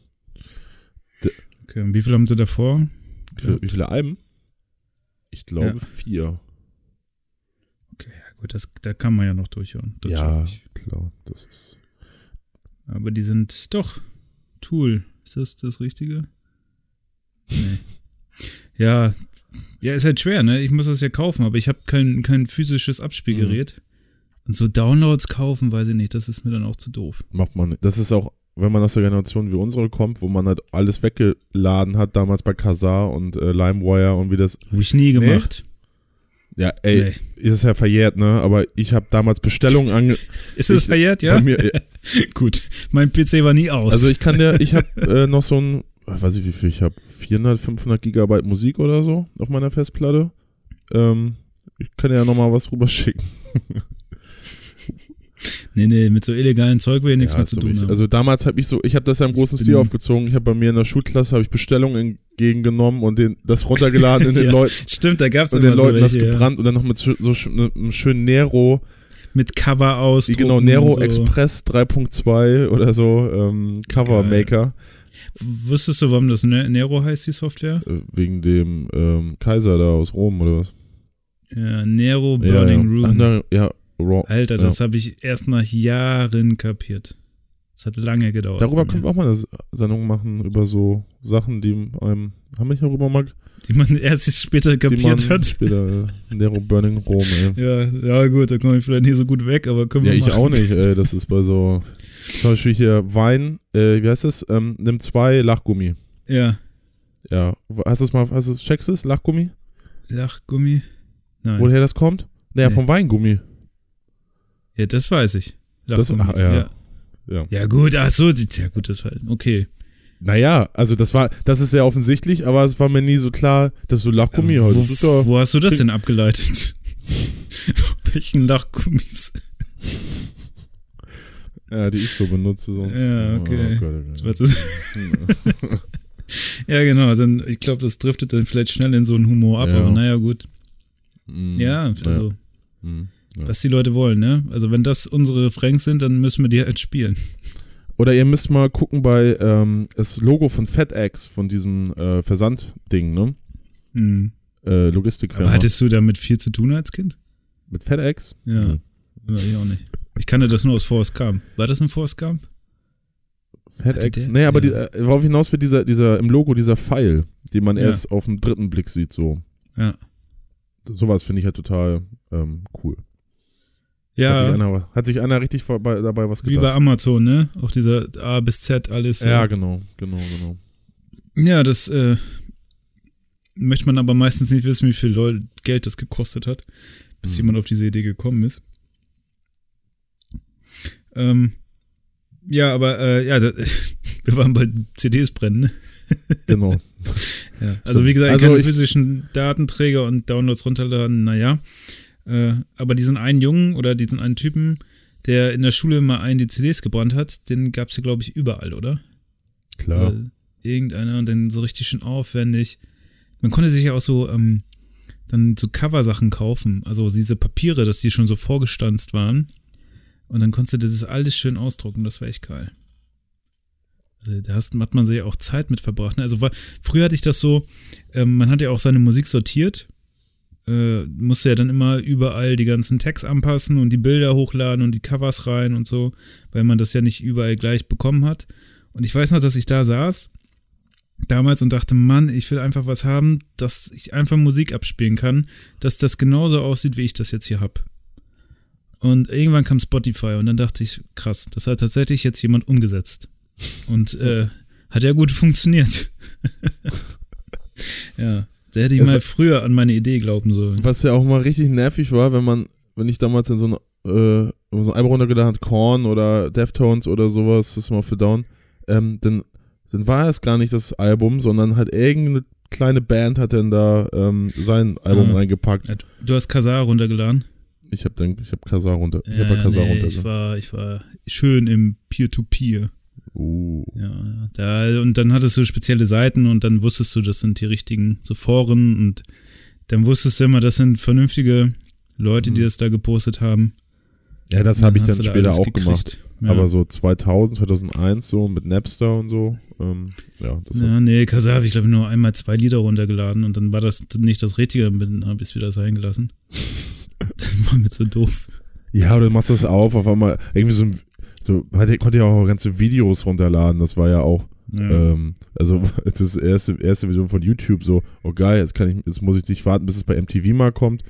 Okay, und wie viel haben sie davor? Für, wie viele Alben? Ich glaube Ja. vier. Gut, das, da kann man ja noch durchhören. Das ja, klar. Das ist. Aber die sind doch Tool. Ist das das Richtige? Nee. [LAUGHS] ja, ja, ist halt schwer, ne? Ich muss das ja kaufen, aber ich habe kein, kein physisches Abspielgerät. Und so Downloads kaufen, weiß ich nicht, das ist mir dann auch zu doof. Macht man nicht. Das ist auch, wenn man aus der Generation wie unsere kommt, wo man halt alles weggeladen hat, damals bei Kazaa und äh, LimeWire und wie das. Habe ich nie gemacht. Ja, ey, Nee. ist es ja verjährt, ne? Aber ich habe damals Bestellungen ange. Ist das Ich- verjährt, ja? Mir, äh, [LAUGHS] Gut. Mein PC war nie aus. also ich kann dir, ich habe äh, noch so ein, weiß ich wie viel, ich habe 400, 500 Gigabyte Musik oder so auf meiner Festplatte. Ähm, ich kann ja nochmal was rüberschicken. [LAUGHS] nee, nee, mit so illegalen Zeug will ich nichts Ja, mehr zu tun haben. Also damals habe ich so, ich habe das ja im großen Stil aufgezogen. Ich habe bei mir in der Schulklasse habe ich Bestellungen entgegengenommen und den, das runtergeladen in [LAUGHS] den Ja, Leuten Stimmt, da gab es und immer den so Leuten das welche, ja. gebrannt und dann noch mit so, so ne- einem schönen Nero, Mit Cover aus. genau Nero Express 3.2 oder so ähm, Cover Maker Wusstest du, warum das Ne- Nero heißt, die Software? äh, wegen dem ähm, Kaiser da aus Rom oder was? Ja, Nero Ja, Burning ja. Ach, Room. na, ja, Raw. Alter, ja. das habe ich erst nach Jahren kapiert. Das hat lange gedauert. Darüber können wir auch mal eine Sendung machen über so Sachen, die einem haben wir nicht darüber mal Die man erst später kapiert hat. später äh, Nero Burning Rom, [LAUGHS] ey. Ja, ja, gut, da komme ich vielleicht nicht so gut weg, aber können Ja, wir ich machen. auch nicht, ey. Das ist bei so. Zum Beispiel hier Wein, äh, wie heißt das? Ähm, nimm zwei Lachgummi. Ja, Ja. Hast du es mal, hast du checkst du es? Lachgummi? Lachgummi. Nein. Woher das kommt? Naja, Nee. vom Weingummi. Ja, das weiß ich. Das- Lachgummi. ach, ja. ja. Ja. Ja, gut, ach so, ja gut, das war, okay. Naja, also das war, das ist sehr offensichtlich, aber es war mir nie so klar, dass so Lachgummi Aber halt. wo, Das wo hast du das denn abgeleitet? [LAUGHS] Welchen Lachgummis? ja, die ich so benutze sonst. Ja, okay. Oh Gott, oh Das das- [LAUGHS] ja, genau, dann, ich glaube, das driftet dann vielleicht schnell in so einen Humor ab, Ja. aber naja, gut. Mm, Ja, also, Mm, ja. was die Leute wollen, ne? Also, wenn das unsere Refrains sind, dann müssen wir die halt spielen. Oder ihr müsst mal gucken bei ähm, das Logo von FedEx, von diesem äh, Versandding, ne? Hm. Äh, Logistikfirma. Aber hattest du damit viel zu tun als Kind? Mit FedEx? Ja. Nee. ja ich auch nicht. Ich kannte das nur aus Forrest Gump. War das ein Forrest Gump? FedEx? Nee, aber Ja. die, äh, worauf hinaus wird dieser, dieser, im Logo dieser Pfeil, den man Ja. erst auf den dritten Blick sieht, so. Ja. Sowas finde ich halt total ähm, cool. Hat, sich Ja, einer, hat sich einer richtig vorbei, dabei was wie bei gedacht. Amazon, ne? Auch dieser A bis Z alles. ja, äh, genau, genau, genau. Ja, das äh, möchte man aber meistens nicht wissen, wie viel Geld das gekostet hat, bis Mhm. jemand auf diese Idee gekommen ist. Ähm, ja, aber äh, ja, da, [LAUGHS] wir waren bei CDs brennen. Ne? [LAUGHS] genau. Ja. Also wie gesagt, Also keine physischen Datenträger und Downloads runterladen, naja. Äh, aber diesen einen Jungen oder diesen einen Typen, der in der Schule mal einen die CDs gebrannt hat, den gab's ja, glaube ich, überall, oder? Klar. Äh, irgendeiner und dann so richtig schön aufwendig. Man konnte sich ja auch so ähm, dann so Coversachen kaufen, also diese Papiere, dass die schon so vorgestanzt waren. Und dann konntest du das alles schön ausdrucken, das war echt geil. Also da hast, hat man sich ja auch Zeit mit verbracht. Ne? Also war, früher hatte ich das so, ähm, man hat ja auch seine Musik sortiert, äh, musste ja dann immer überall die ganzen Tags anpassen und die Bilder hochladen und die Covers rein und so, weil man das ja nicht überall gleich bekommen hat. Und ich weiß noch, dass ich da saß damals und dachte, Mann, ich will einfach was haben, dass ich einfach Musik abspielen kann, dass das genauso aussieht, wie ich das jetzt hier hab. Und irgendwann kam Spotify und dann dachte ich, krass, das hat tatsächlich jetzt jemand umgesetzt. Und äh, hat ja gut funktioniert. [LAUGHS] ja, der hätte ich mal früher an meine Idee glauben sollen. Was ja auch mal richtig nervig war, wenn man, wenn ich damals in so ein, äh, so ein Album runtergeladen hat, Korn oder Deftones oder sowas, das mal für Down, ähm, dann, dann war es gar nicht das Album, sondern halt irgendeine kleine Band hat dann da ähm, sein Album ah, reingepackt. Du hast Kazar runtergeladen? Ich habe dann, ich habe Kazar runter, ich ja, habe Kazar nee, runter. Ich war, ich war schön im Peer-to-Peer. -Peer. Uh. Ja, da, und dann hattest du spezielle Seiten und dann wusstest du, das sind die richtigen so Foren und dann wusstest du immer, das sind vernünftige Leute, die mhm. das da gepostet haben. Ja, das habe ich dann später da auch gekriegt. gemacht. Ja. Aber so 2000, 2001 so mit Napster und so. Ähm, ja, das ja, nee, Kasa habe ich glaube nur einmal zwei Lieder runtergeladen und dann war das nicht das Richtige, dann habe ich es wieder sein gelassen. [LAUGHS] das war mir so doof. Ja, oder du machst das auf, auf einmal irgendwie so ein so, hatte, konnte ja auch ganze Videos runterladen, das war ja auch, ja. Ähm, also [LAUGHS] das erste, erste Video von YouTube so, oh geil, jetzt kann ich, jetzt muss ich nicht warten, bis es bei MTV mal kommt.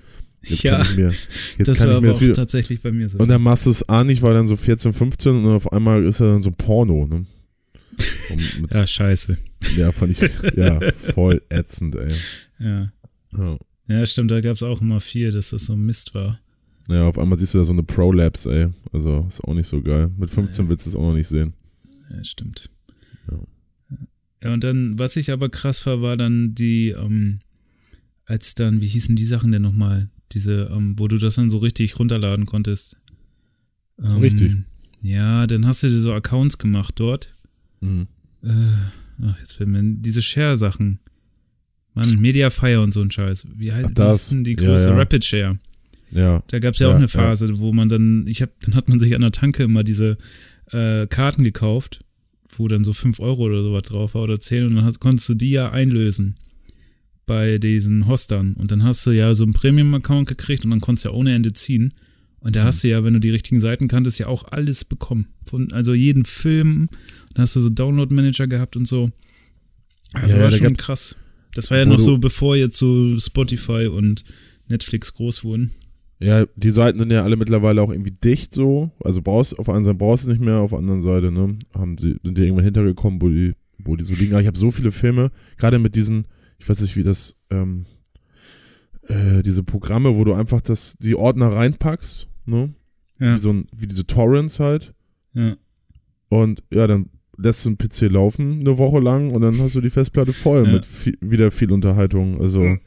Jetzt ja, kann ich mir, [LAUGHS] jetzt das kann war ich mir aber das Video, tatsächlich bei mir so. Und dann machst du es an, ich war dann so 14, 15 und auf einmal ist er dann so Porno, ne? [LAUGHS] Ja, scheiße. Ja, fand ich, ja, voll ätzend, ey. Ja. Ja, ja stimmt, da gab es auch immer viel, dass das so Mist war. Ja, auf einmal siehst du da so eine Prolapse, ey. Also ist auch nicht so geil. Mit 15 ja. willst du es auch noch nicht sehen. Ja, stimmt. Ja. ja, und dann, was ich aber krass war, war dann die, ähm, als dann, wie hießen die Sachen denn nochmal? Diese, ähm, wo du das dann so richtig runterladen konntest. Ähm, richtig. Ja, dann hast du dir so Accounts gemacht dort. Mhm. Äh, ach, jetzt fällt mir diese Share-Sachen. Mann, Mediafire und so ein Scheiß. Wie heißt das? Die große ja, ja. Rapid Share. Ja. Da gab es ja, ja, auch eine Phase, ja. wo man dann, ich habe, dann hat man sich an der Tanke immer diese äh, Karten gekauft, wo dann so 5 Euro oder sowas drauf war oder 10 und dann hast, konntest du die ja einlösen bei diesen Hostern. Und dann hast du ja so einen Premium-Account gekriegt und dann konntest du ja ohne Ende ziehen. Und da mhm. hast du ja, wenn du die richtigen Seiten kanntest, ja auch alles bekommen. Von, also jeden Film. Dann hast du so Download-Manager gehabt und so. Also ja, war schon krass. Das war ja noch so, bevor jetzt so Spotify und Netflix groß wurden. Ja, die Seiten sind ja alle mittlerweile auch irgendwie dicht so. Also brauchst auf einer Seite brauchst du nicht mehr, auf der anderen Seite, ne, haben sie, sind die irgendwann hintergekommen, wo die, wo die so liegen. Aber ich habe so viele Filme, gerade mit diesen, ich weiß nicht, wie das, ähm, äh, diese Programme, wo du einfach das, die Ordner reinpackst, ne? Ja. Wie, so ein, wie diese Torrents halt. Ja. Und ja, dann lässt du einen PC laufen eine Woche lang und dann hast du die Festplatte voll ja. mit viel, wieder viel Unterhaltung. Also. Ja.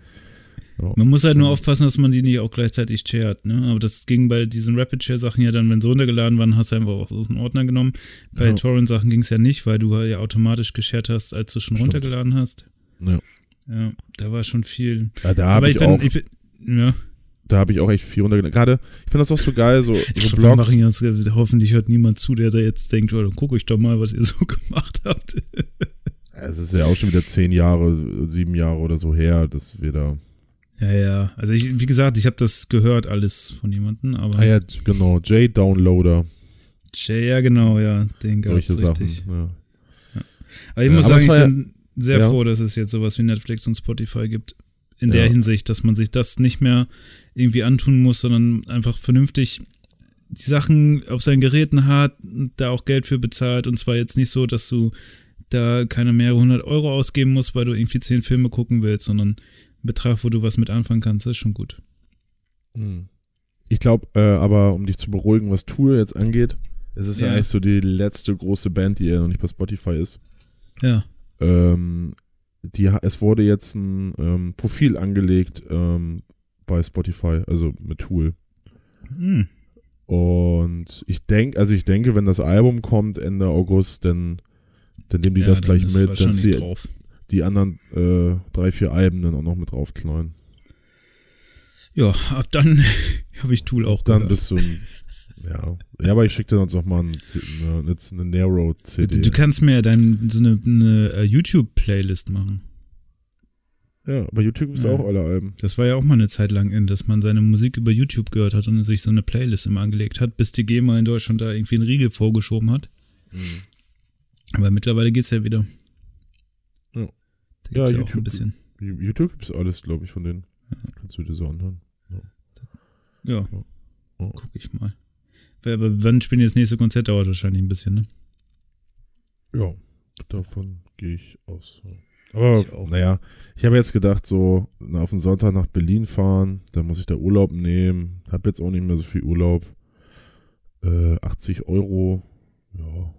Ja, man muss halt nur aufpassen, dass man die nicht auch gleichzeitig shared, ne? Aber das ging bei diesen Rapid-Share-Sachen ja dann, wenn sie runtergeladen waren, hast du einfach auch aus dem Ordner genommen. Bei ja. Torrent-Sachen ging es ja nicht, weil du ja automatisch geshared hast, als du schon Stimmt. runtergeladen hast. Ja. Ja, da war schon viel. Ja, da habe ich, ich, bin, auch. Ich bin, ja. Da habe ich auch echt viel runtergeladen. Gerade, ich finde das auch so geil, so, [LAUGHS] so Blogs. Jetzt, hoffentlich hört niemand zu, der da jetzt denkt, oh, dann gucke ich doch mal, was ihr so [LAUGHS] gemacht habt. es ist ja auch schon wieder zehn Jahre, sieben Jahre oder so her, dass wir da ja, ja. Also ich, wie gesagt, ich habe das gehört alles von jemandem, aber. Ah ja, genau, J-Downloader. J, ja genau, ja, den Solche richtig. Sachen, ja. ja. Aber ich ja, muss aber sagen, ich bin sehr froh, dass es jetzt sowas wie Netflix und Spotify gibt. In der Hinsicht, dass man sich das nicht mehr irgendwie antun muss, sondern einfach vernünftig die Sachen auf seinen Geräten hat, da auch Geld für bezahlt und zwar jetzt nicht so, dass du da keine mehrere hundert Euro ausgeben musst, weil du irgendwie zehn Filme gucken willst, sondern Betrag, wo du was mit anfangen kannst, ist schon gut. Hm. Ich glaube, äh, aber um dich zu beruhigen, was Tool jetzt angeht, es ist ja. ja eigentlich so die letzte große Band, die ja noch nicht bei Spotify ist. Ja. Ähm, die, es wurde jetzt ein ähm, Profil angelegt ähm, bei Spotify, also mit Tool. Hm. Und ich denke, also ich denke, wenn das Album kommt Ende August, dann, dann nehmen die ja, das gleich mit. Dann sie, drauf die anderen äh, drei, vier Alben dann auch noch mit draufknallen. Ja, ab dann [LAUGHS] habe ich Tool auch Dann gehört. bist du ein, Ja, ja aber ich schicke dir sonst noch mal eine, eine, eine Narrow-CD. Du kannst mir ja dein, so eine, eine äh, YouTube-Playlist machen. Ja, aber YouTube ist ja. auch alle Alben. Das war ja auch mal eine Zeit lang in, dass man seine Musik über YouTube gehört hat und sich so eine Playlist immer angelegt hat, bis die GEMA in Deutschland da irgendwie einen Riegel vorgeschoben hat. Mhm. Aber mittlerweile geht's ja wieder. Ja. Da ja, ja auch ein bisschen. YouTube gibt's alles, glaube ich, von denen. Ja. Kannst du dir so anhören. Ja. ja. ja. Guck ich mal. Aber wann spielen die das nächste Konzert? Dauert wahrscheinlich ein bisschen, ne? Ja, davon gehe ich aus. Aber ich naja, ich habe jetzt gedacht, so auf den Sonntag nach Berlin fahren, dann muss ich da Urlaub nehmen. Habe jetzt auch nicht mehr so viel Urlaub. Äh, 80 Euro, ja.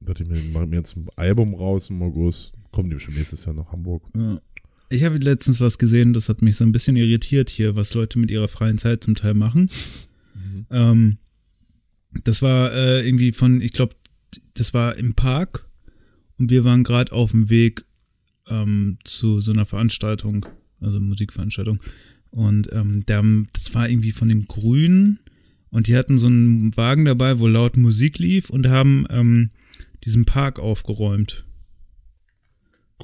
Dachte ich mir, mache mir jetzt ein Album raus im August. Kommen die bestimmt nächstes Jahr nach Hamburg. Ja. Ich habe letztens was gesehen, das hat mich so ein bisschen irritiert hier, was Leute mit ihrer freien Zeit zum Teil machen. Mhm. Ähm, das war äh, irgendwie von, ich glaube, das war im Park und wir waren gerade auf dem Weg ähm, zu so einer Veranstaltung, also Musikveranstaltung. Und ähm, der, das war irgendwie von den Grünen und die hatten so einen Wagen dabei, wo laut Musik lief und haben diesen Park aufgeräumt.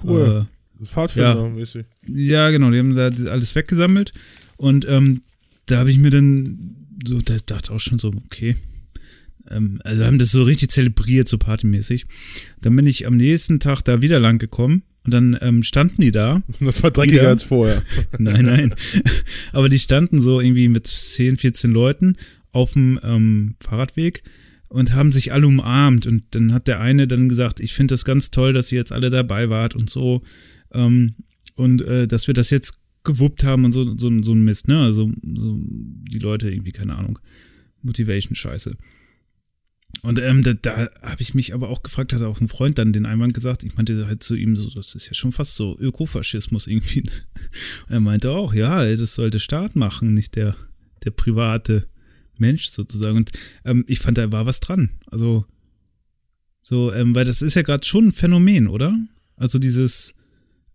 Cool. Äh, Pfadfinder-mäßig. Ja, ja, genau, die haben da alles weggesammelt und ähm, da habe ich mir dann so, da dachte auch schon so, okay, ähm, also haben das so richtig zelebriert, so partymäßig. Dann bin ich am nächsten Tag da wieder lang gekommen und dann ähm, standen die da. [LAUGHS] Das war dreckiger wieder. als vorher. [LAUGHS] nein, nein. [LAUGHS] Aber die standen so irgendwie mit 10, 14 Leuten auf dem ähm, Fahrradweg und haben sich alle umarmt. Und dann hat der eine dann gesagt, ich finde das ganz toll, dass ihr jetzt alle dabei wart und so. Ähm, und äh, dass wir das jetzt gewuppt haben und so, so, so ein Mist, ne? Also so die Leute irgendwie, keine Ahnung, Motivation-Scheiße. Und ähm, da, da habe ich mich aber auch gefragt, hat auch ein Freund dann den Einwand gesagt, ich meinte halt zu ihm so, das ist ja schon fast so Ökofaschismus irgendwie. [LAUGHS] er meinte auch, ja, das sollte Staat machen, nicht der, der private Mensch sozusagen. Und ähm, ich fand, da war was dran. Also, so, ähm, weil das ist ja gerade schon ein Phänomen, oder? Also dieses,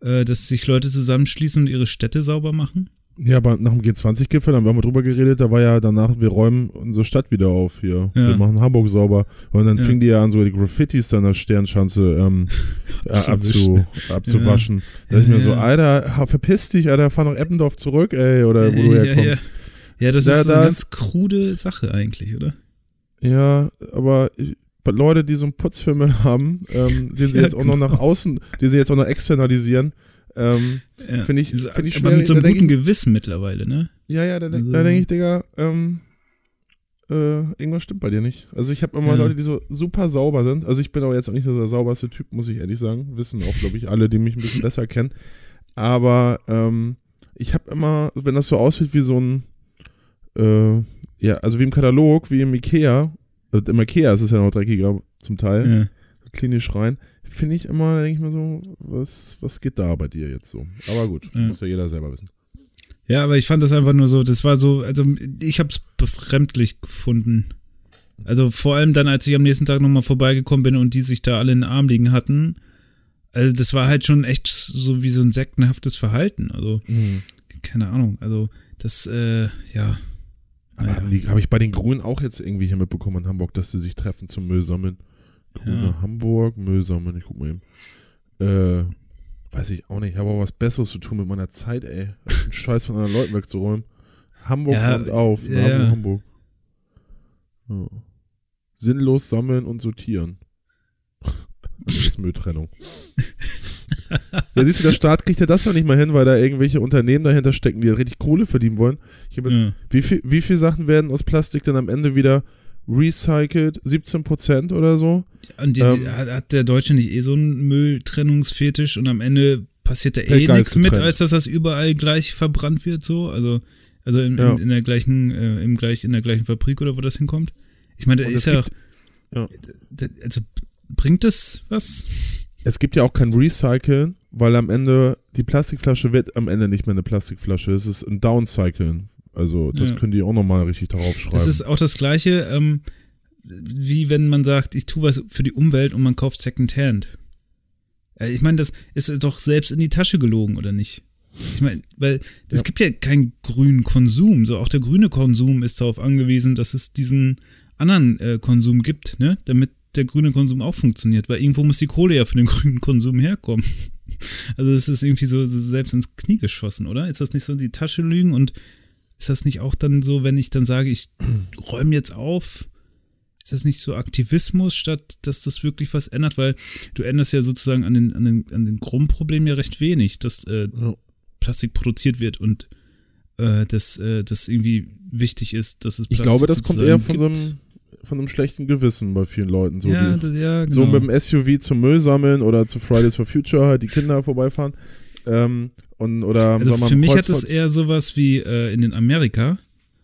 äh, dass sich Leute zusammenschließen und ihre Städte sauber machen. Ja, aber nach dem G20-Gipfel, haben wir mal drüber geredet, da war ja danach, wir räumen unsere Stadt wieder auf hier. Ja. Wir machen Hamburg sauber. Und dann ja. fing die ja an, so die Graffitis da an der Sternschanze ähm, [LAUGHS] äh, abzu, abzuwaschen. Ja. Da dachte ich mir so, Alter, verpiss dich, Alter, fahr nach Eppendorf zurück, ey, oder wo du herkommst. Ja, das da, ist eine ganz krude Sache eigentlich, oder? Ja, aber ich, Leute, die so einen Putzfimmel [LAUGHS] haben, ähm, den sie jetzt auch noch nach außen, den sie jetzt auch noch externalisieren, ähm, ja. Finde ich, find ich schwer. Aber mit so einem guten Gewissen mittlerweile, ne? Ja, ja, da, also, da denke ich, Digga, ähm, äh, irgendwas stimmt bei dir nicht. Also ich habe immer ja. Leute, die so super sauber sind. Also ich bin aber jetzt auch nicht so der sauberste Typ, muss ich ehrlich sagen. Wissen auch, glaube ich, alle, die mich ein bisschen [LAUGHS] besser kennen. Aber ähm, ich habe immer, wenn das so aussieht wie so ein, äh, ja, also wie im Katalog, wie im Ikea, also im Ikea ist es ja noch dreckiger zum Teil, ja. klinisch rein finde ich immer, denke ich mir so, was, was geht da bei dir jetzt so? Aber gut, ja. muss ja jeder selber wissen. Ja, aber ich fand das einfach nur so, das war so, also ich habe es befremdlich gefunden. Also vor allem dann, als ich am nächsten Tag nochmal vorbeigekommen bin und die sich da alle in den Arm liegen hatten, also das war halt schon echt so wie so ein sektenhaftes Verhalten. Also, mhm. keine Ahnung, also das, äh, ja. Aber naja. habe ich bei den Grünen auch jetzt irgendwie hier mitbekommen in Hamburg, dass sie sich treffen zum Müll sammeln? Grüne ja. Hamburg, Müllsammeln, ich guck mal eben. Äh, weiß ich auch nicht, ich habe auch was Besseres zu tun mit meiner Zeit, ey. Den Scheiß von anderen Leuten wegzuräumen. Hamburg ja, kommt auf, ja. Hamburg, Hamburg. Ja. Sinnlos sammeln und sortieren. [LAUGHS] Das ist Mülltrennung. [LAUGHS] [LAUGHS] ja, siehst du, der Staat kriegt ja das ja nicht mal hin, weil da irgendwelche Unternehmen dahinter stecken, die richtig Kohle verdienen wollen. Habe, ja. wie, viel, wie viele Sachen werden aus Plastik dann am Ende wieder recycelt, 17 Prozent oder so. Und die, ähm, hat der Deutsche nicht eh so einen Mülltrennungsfetisch und am Ende passiert da eh nichts mit, als dass das überall gleich verbrannt wird, so? Also, also in, ja. in, in der gleichen, äh, im gleich, in der gleichen Fabrik oder wo das hinkommt. Ich meine, da ist ja, gibt, ja. Also bringt das was? Es gibt ja auch kein Recyceln, weil am Ende die Plastikflasche wird am Ende nicht mehr eine Plastikflasche. Es ist ein Downcyclen also das ja. können die auch nochmal richtig darauf schreiben. Das ist auch das Gleiche, ähm, wie wenn man sagt, ich tue was für die Umwelt und man kauft Secondhand. Äh, ich meine, das ist doch selbst in die Tasche gelogen, oder nicht? Ich meine, weil es ja. gibt ja keinen grünen Konsum. So auch der grüne Konsum ist darauf angewiesen, dass es diesen anderen äh, Konsum gibt, ne? Damit der grüne Konsum auch funktioniert, weil irgendwo muss die Kohle ja für den [LAUGHS] grünen Konsum herkommen. Also es ist irgendwie so, so selbst ins Knie geschossen, oder? Ist das nicht so die Tasche lügen und ist das nicht auch dann so, wenn ich dann sage, ich räume jetzt auf? Ist das nicht so Aktivismus, statt dass das wirklich was ändert? Weil du änderst ja sozusagen an den, an den, an den Grundproblemen ja recht wenig, dass äh, Ja. Plastik produziert wird und äh, dass äh, das irgendwie wichtig ist, dass es Ich Plastik glaube, das kommt eher von so, sozusagen einem, von einem schlechten Gewissen bei vielen Leuten. So, ja, die, das, ja, genau. so mit dem SUV zum Müll sammeln oder zu Fridays for Future halt die Kinder vorbeifahren. Ähm, und, oder Also für mich hat das Kreuzfahrt- eher sowas wie äh, in den Amerika,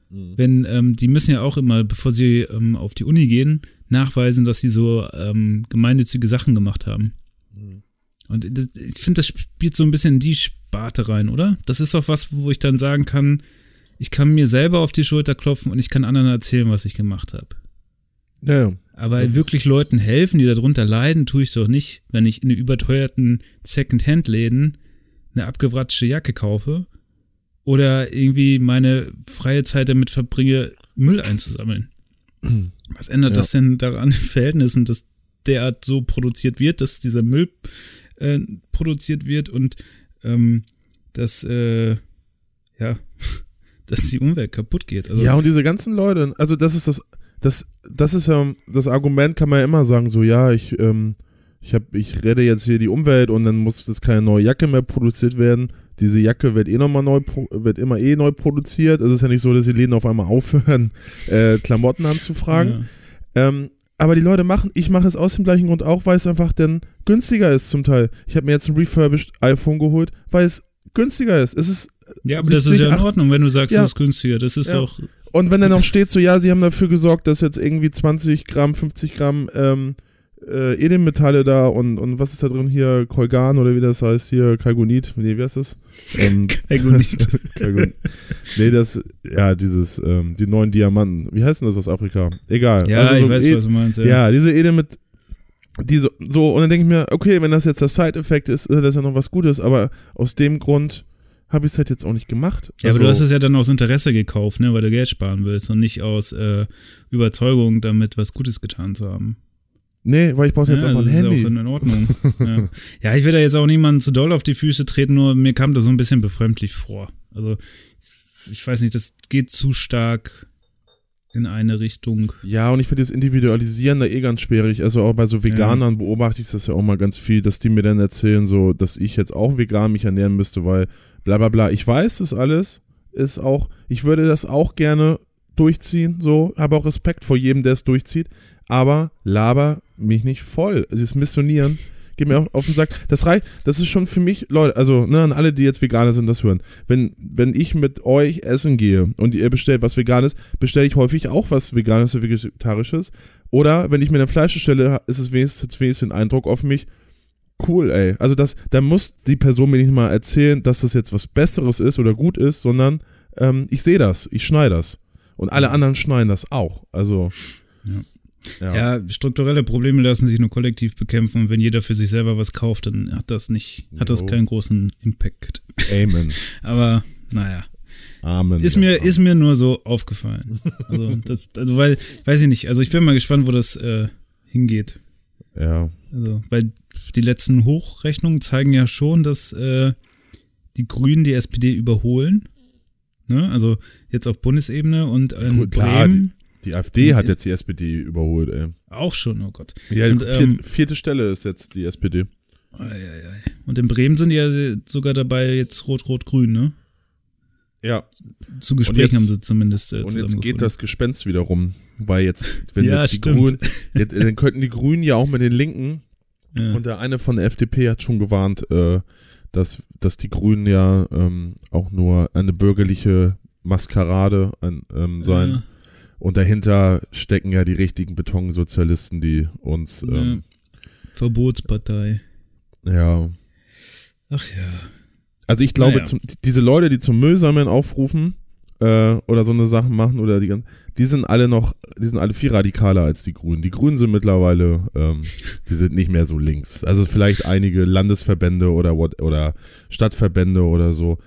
Mhm. wenn ähm, die müssen ja auch immer, bevor sie ähm, auf die Uni gehen, nachweisen, dass sie so ähm, gemeinnützige Sachen gemacht haben. Mhm. Und das, ich finde, das spielt so ein bisschen in die Sparte rein, oder? Das ist auch was, wo ich dann sagen kann, ich kann mir selber auf die Schulter klopfen und ich kann anderen erzählen, was ich gemacht habe. Ja. Aber wirklich Leuten helfen, die darunter leiden, tue ich doch nicht, wenn ich in den überteuerten Second-Hand-Läden eine abgewratschte Jacke kaufe oder irgendwie meine freie Zeit damit verbringe, Müll einzusammeln. [CLEARS THROAT] Was ändert Ja. das denn daran in Verhältnissen, dass derart so produziert wird, dass dieser Müll äh, produziert wird und ähm, dass äh, ja, [LAUGHS] dass die Umwelt kaputt geht. Also, ja, und diese ganzen Leute, also das ist das, das, das ist ja das Argument, kann man ja immer sagen, so ja, ich, ähm, ich hab, ich rette jetzt hier die Umwelt und dann muss jetzt keine neue Jacke mehr produziert werden. Diese Jacke wird eh nochmal neu, wird immer eh neu produziert. Es ist ja nicht so, dass die Läden auf einmal aufhören, [LAUGHS] äh, Klamotten anzufragen. ja. Ähm, aber die Leute machen, ich mache es aus dem gleichen Grund auch, weil es einfach dann günstiger ist zum Teil. Ich habe mir jetzt ein refurbished iPhone geholt, weil es günstiger ist. Es ist Ja, aber das 70, ist ja in 80 Ordnung, wenn du sagst, Ja. das ist günstiger. Das ist Ja. auch. Und wenn dann auch steht, so ja, sie haben dafür gesorgt, dass jetzt irgendwie 20 Gramm, 50 Gramm ähm, äh, Edelmetalle da und, und was ist da drin hier? Kolgan oder wie das heißt hier? Kalgonit? Nee, wie heißt das? Ähm, [LAUGHS] Kalgonit. [LAUGHS] Kalgon- nee, das, ja, dieses, ähm, die neuen Diamanten. Wie heißt denn das aus Afrika? Egal. Ja, Also so ich weiß, Ed- was du meinst. Ja. ja, diese Edelmet, die so, so, und dann denke ich mir, okay, wenn das jetzt der Side-Effekt ist, ist das ja noch was Gutes, aber aus dem Grund habe ich es halt jetzt auch nicht gemacht. Ja, aber du hast Also- es ja dann aus Interesse gekauft, ne, weil du Geld sparen willst und nicht aus äh, Überzeugung, damit was Gutes getan zu haben. Nee, weil ich brauche jetzt ja, einfach ein das ist Handy. auch in Ordnung. ja. ja, ich will da jetzt auch niemanden zu doll auf die Füße treten, nur mir kam das so ein bisschen befremdlich vor. Also, ich weiß nicht, das geht zu stark in eine Richtung. Ja, und ich finde das Individualisieren da eh ganz schwierig. Also auch bei so Veganern beobachte ich das ja auch mal ganz viel, dass die mir dann erzählen, so, dass ich jetzt auch vegan mich ernähren müsste, weil bla bla bla. Ich weiß das alles, ist auch, ich würde das auch gerne durchziehen, so, habe auch Respekt vor jedem, der es durchzieht, aber laber mich nicht voll. Dieses Missionieren geht mir auch auf den Sack. Das reicht, das ist schon für mich, Leute, also ne, an alle, die jetzt Veganer sind, das hören. Wenn, wenn ich mit euch essen gehe und ihr bestellt was Veganes, bestelle ich häufig auch was Veganes oder Vegetarisches. Oder wenn ich mir eine Fleisch bestelle, ist es wenigstens, wenigstens den Eindruck auf mich, cool, ey. Also das, da muss die Person mir nicht mal erzählen, dass das jetzt was Besseres ist oder gut ist, sondern ähm, ich sehe das, ich schneide das. Und alle anderen schneiden das auch. Also. Ja. Ja. Ja, strukturelle Probleme lassen sich nur kollektiv bekämpfen und wenn jeder für sich selber was kauft, dann hat das nicht, hat das Jo. keinen großen Impact. Amen. [LAUGHS] Aber naja. Amen. Ist mir, ist mir nur so aufgefallen. Also, [LAUGHS] das, also weil, weiß ich nicht, also ich bin mal gespannt, wo das äh, hingeht. Ja. Also, weil die letzten Hochrechnungen zeigen ja schon, dass äh, die Grünen die SPD überholen. Ne? Also jetzt auf Bundesebene und in klar, Bremen Die AfD hat jetzt die SPD überholt, ey. auch schon, oh Gott. Ja, Und, vierte, ähm, vierte Stelle ist jetzt die SPD. Und in Bremen sind die ja sogar dabei jetzt Rot-Rot-Grün, ne? Ja. Zu Gesprächen jetzt- haben sie zumindest äh, Und jetzt geht das Gespenst wieder rum. Weil jetzt, wenn Ja, jetzt die stimmt. Grünen, jetzt, dann könnten die Grünen ja auch mit den Linken, Ja. und der eine von der FDP hat schon gewarnt, äh, dass, dass die Grünen ja ähm, auch nur eine bürgerliche Maskerade an, ähm, sein. Ja. Und dahinter stecken ja die richtigen Betonsozialisten, die uns, ähm, Verbotspartei. ja. Ach ja. Also ich glaube, Naja. zum, diese Leute, die zum Müllsammeln aufrufen äh, oder so eine Sachen machen oder die, die sind alle noch, die sind alle viel radikaler als die Grünen. Die Grünen sind mittlerweile, ähm, die sind nicht mehr so links. Also vielleicht einige Landesverbände oder what, oder Stadtverbände oder so.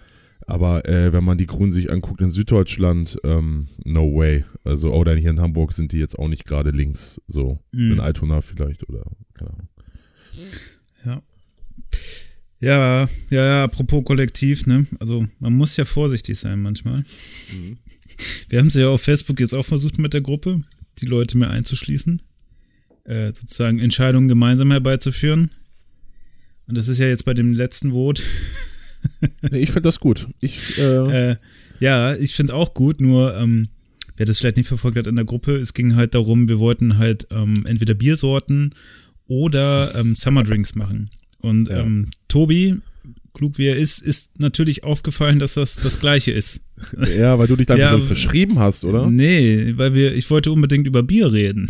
Aber äh, wenn man die Grünen sich anguckt in Süddeutschland, ähm, no way. Also, oder hier in Hamburg sind die jetzt auch nicht gerade links, so. Mhm. In Altona vielleicht oder, keine Ahnung. Ja. Ja, ja, ja, apropos Kollektiv, ne? Also man muss ja vorsichtig sein manchmal. Wir haben es ja auf Facebook jetzt auch versucht mit der Gruppe, die Leute mehr einzuschließen, äh, sozusagen Entscheidungen gemeinsam herbeizuführen. Und das ist ja jetzt bei dem letzten Vote. Nee, ich finde das gut. Ich, äh, Äh, ja, ich finde auch gut, nur ähm, wer das vielleicht nicht verfolgt hat in der Gruppe, es ging halt darum, wir wollten halt ähm, entweder Biersorten oder ähm, Summer Drinks machen. Und Ja. ähm, Tobi, klug wie er ist, ist natürlich aufgefallen, dass das das gleiche ist. ja, weil du dich da Ja, ja, verschrieben hast, oder? Nee, weil wir, ich wollte unbedingt über Bier reden.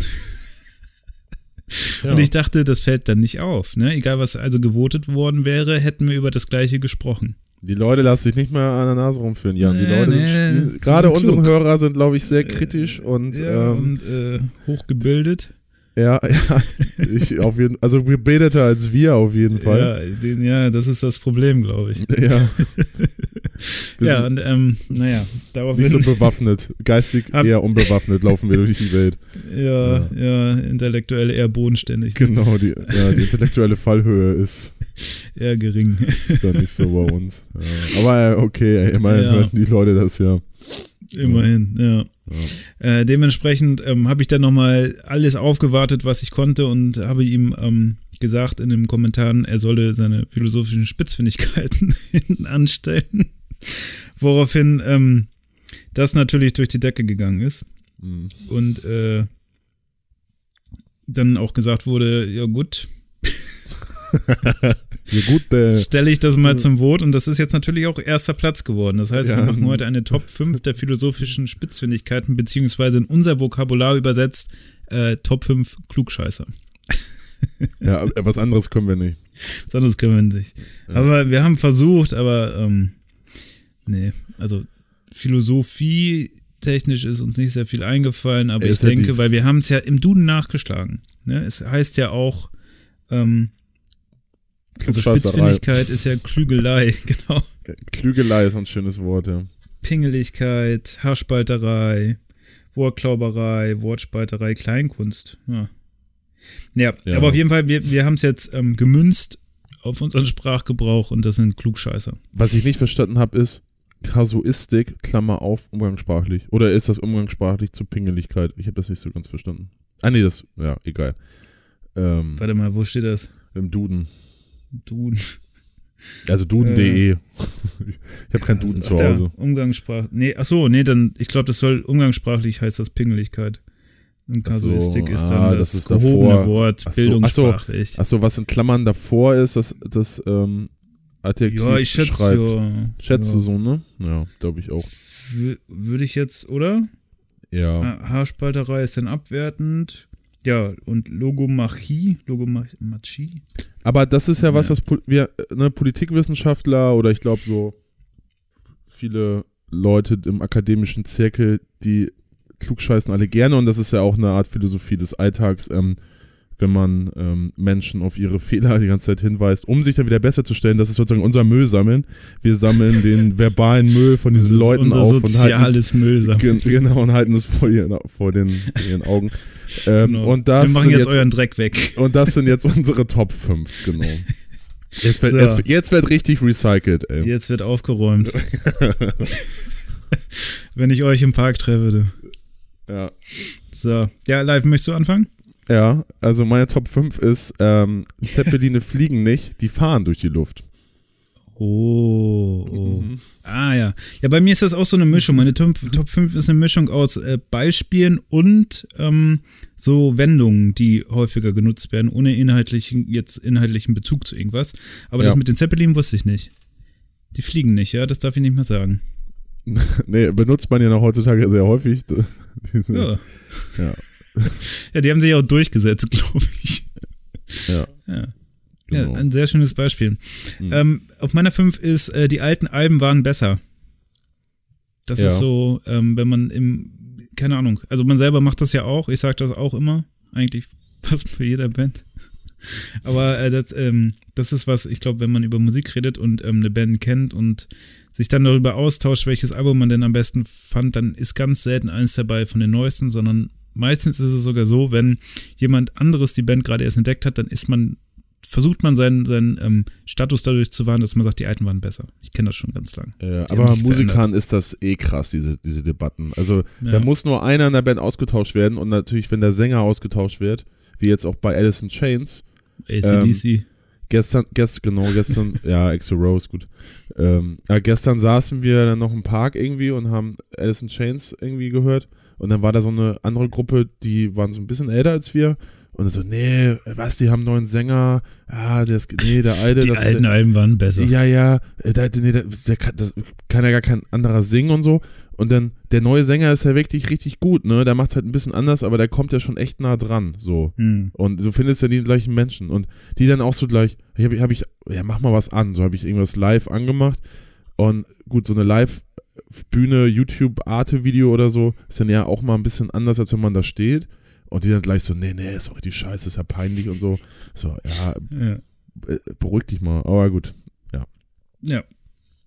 Ja. Und ich dachte, das fällt dann nicht auf. Ne? Egal, was also gewotet worden wäre, hätten wir über das gleiche gesprochen. Die Leute lassen sich nicht mehr an der Nase rumführen, Jan. die Nee, Leute nee, sind, gerade unsere. Hörer sind, glaube ich, sehr kritisch und Ja, ähm, und äh, hochgebildet. Ja, [LAUGHS] ja, ich auf jeden, also gebildeter als wir auf jeden Fall. Ja, ja, das ist das Problem, glaube ich. Ja. [LAUGHS] Ja, und ähm, naja, daraufhin. nicht so bewaffnet, geistig eher unbewaffnet laufen wir durch die Welt. ja, ja, intellektuell eher bodenständig, Genau, die, [LAUGHS] ja, die intellektuelle Fallhöhe ist, eher gering. ist da nicht so bei uns. Ja. Aber äh, okay, immerhin Ja. hören die Leute das ja. Immerhin, ja. Äh, dementsprechend ähm, habe ich dann nochmal alles aufgewartet, was ich konnte und habe ihm ähm, gesagt in den Kommentaren, er solle seine philosophischen Spitzfindigkeiten [LAUGHS] hinten anstellen. Woraufhin ähm, das natürlich durch die Decke gegangen ist. Mhm. Und äh, dann auch gesagt wurde, ja gut, Ja, [LAUGHS] gut, äh, stelle ich das mal zum Vote und das ist jetzt natürlich auch erster Platz geworden. Das heißt, Ja. wir machen heute eine Top 5 der philosophischen Spitzfindigkeiten, beziehungsweise in unser Vokabular übersetzt äh, Top 5 Klugscheißer. [LAUGHS] ja, was anderes können wir nicht. Was anderes können wir nicht. Aber wir haben versucht, aber ähm, nee, also Philosophie technisch ist uns nicht sehr viel eingefallen, aber Er ich denke, weil wir haben es ja im Duden nachgeschlagen. Ne? Es heißt ja auch, ähm, also. Spitzfindigkeit ist ja Klügelei, [LAUGHS] genau. Klügelei ist ein schönes Wort, ja. Pingeligkeit, Haarspalterei, Wortklauberei, Wortspalterei, Kleinkunst. Ja, ja, Ja. aber auf jeden Fall, wir, wir haben es jetzt ähm, gemünzt auf unseren Sprachgebrauch und das sind Klugscheißer. Was ich nicht verstanden habe, ist Kasuistik, Klammer auf, umgangssprachlich. Oder ist das umgangssprachlich zu Pingeligkeit? Ich habe das nicht so ganz verstanden. Ah, nee, das, ja, egal. Ähm, Warte mal, wo steht das? Im Duden. Duden. Also duden.de. ich habe keinen Duden Also, zu ach, Hause. Umgangssprach. Nee, ach so, nee, dann, ich glaube, das soll umgangssprachlich heißt das Pingeligkeit. Und Ach so, Kasuistik ist dann ah, das, das ist gehobene davor. Wort, Ach so, ach bildungssprachlich. Achso, was in Klammern davor ist, das, das ähm, Adjektiv ja, ich schätze, schreibt. ja, Schätzt ja. du so, ne? Ja, glaube ich auch. Wür- Würde ich jetzt, oder? Ja. Ha- Haarspalterei ist dann abwertend. Ja, und Logomachie, Logomachie. Aber das ist ja was, was Pol- wir, ne, Politikwissenschaftler oder ich glaube so viele Leute im akademischen Zirkel, die klugscheißen alle gerne und das ist ja auch eine Art Philosophie des Alltags, ähm, wenn man ähm, Menschen auf ihre Fehler die ganze Zeit hinweist, um sich dann wieder besser zu stellen. Das ist sozusagen unser Müll sammeln. Wir sammeln [LAUGHS] den verbalen Müll von diesen Leuten auf und halten es genau, und halten es vor, ihren, vor den, vor ihren Augen. [LAUGHS] Ähm, Genau. und, das Wir machen sind jetzt, euren Dreck weg. und das sind jetzt unsere Top 5, genau. [LAUGHS] Jetzt wird, So. jetzt, jetzt wird richtig recycelt, ey. Jetzt wird aufgeräumt. Wenn ich euch im Park treffe. Du. Ja. So. Ja, live, möchtest du anfangen? Ja, also meine Top 5 ist, ähm, Zeppeline [LAUGHS] fliegen nicht, die fahren durch die Luft. Oh, oh. Mhm. Ah ja. Ja, bei mir ist das auch so eine Mischung. Meine Top, Top 5 ist eine Mischung aus äh, Beispielen und ähm, so Wendungen, die häufiger genutzt werden, ohne inhaltlichen, jetzt inhaltlichen Bezug zu irgendwas. Aber Ja. das mit den Zeppelin wusste ich nicht. Die fliegen nicht, ja, das darf ich nicht mehr sagen. [LAUGHS] nee, benutzt man ja noch heutzutage sehr häufig. Diese, Ja. [LAUGHS] Ja. Ja, die haben sich auch durchgesetzt, [LAUGHS] glaube ich. ja, Ja. genau. Ja, ein sehr schönes Beispiel. Mhm. Ähm, auf meiner 5 ist, äh, die alten Alben waren besser. Das Ja. ist so, ähm, wenn man im, keine Ahnung, also man selber macht das ja auch, ich sage das auch immer, eigentlich [LAUGHS] fast bei jeder Band. Aber äh, das, ähm, das ist was, ich glaube, wenn man über Musik redet und ähm, eine Band kennt und sich dann darüber austauscht, welches Album man denn am besten fand, dann ist ganz selten eins dabei von den neuesten, sondern meistens ist es sogar so, wenn jemand anderes die Band gerade erst entdeckt hat, dann ist man, versucht man seinen, seinen ähm, Status dadurch zu wahren, dass man sagt, die alten waren besser. Ich kenne das schon ganz lang. Ja, aber Musikern ist das eh krass, diese, diese Debatten. Also ja. da muss nur einer in der Band ausgetauscht werden und natürlich, wenn der Sänger ausgetauscht wird, wie jetzt auch bei Alice in Chains. ACDC. Ähm, gestern, gestern, genau, gestern, [LAUGHS] ja, Exo Rose, gut. Ähm, ja, gestern saßen wir dann noch im Park irgendwie und haben Alice in Chains irgendwie gehört. Und dann war da so eine andere Gruppe, die waren so ein bisschen älter als wir. Und so, nee, was, die haben einen neuen Sänger. Ah, der ist, nee, der [LAUGHS] alte. Die das, alten Alben waren besser. Ja, ja, äh, der, nee, der, der kann, das kann ja gar kein anderer singen und so. Und dann, der neue Sänger ist ja wirklich richtig gut, ne? Der macht es halt ein bisschen anders, aber der kommt ja schon echt nah dran, so. Hm. Und du findest ja die gleichen Menschen. Und die dann auch so gleich, habe hab ich, ja, mach mal was an. So habe ich irgendwas live angemacht. Und gut, so eine Live- Bühne, YouTube, Arte-Video oder so, ist dann ja auch mal ein bisschen anders, als wenn man da steht. Und die dann gleich so, nee, nee, ist doch die Scheiße, ist ja peinlich und so. So, ja, ja. Äh, beruhig dich mal. Aber gut, ja. Ja.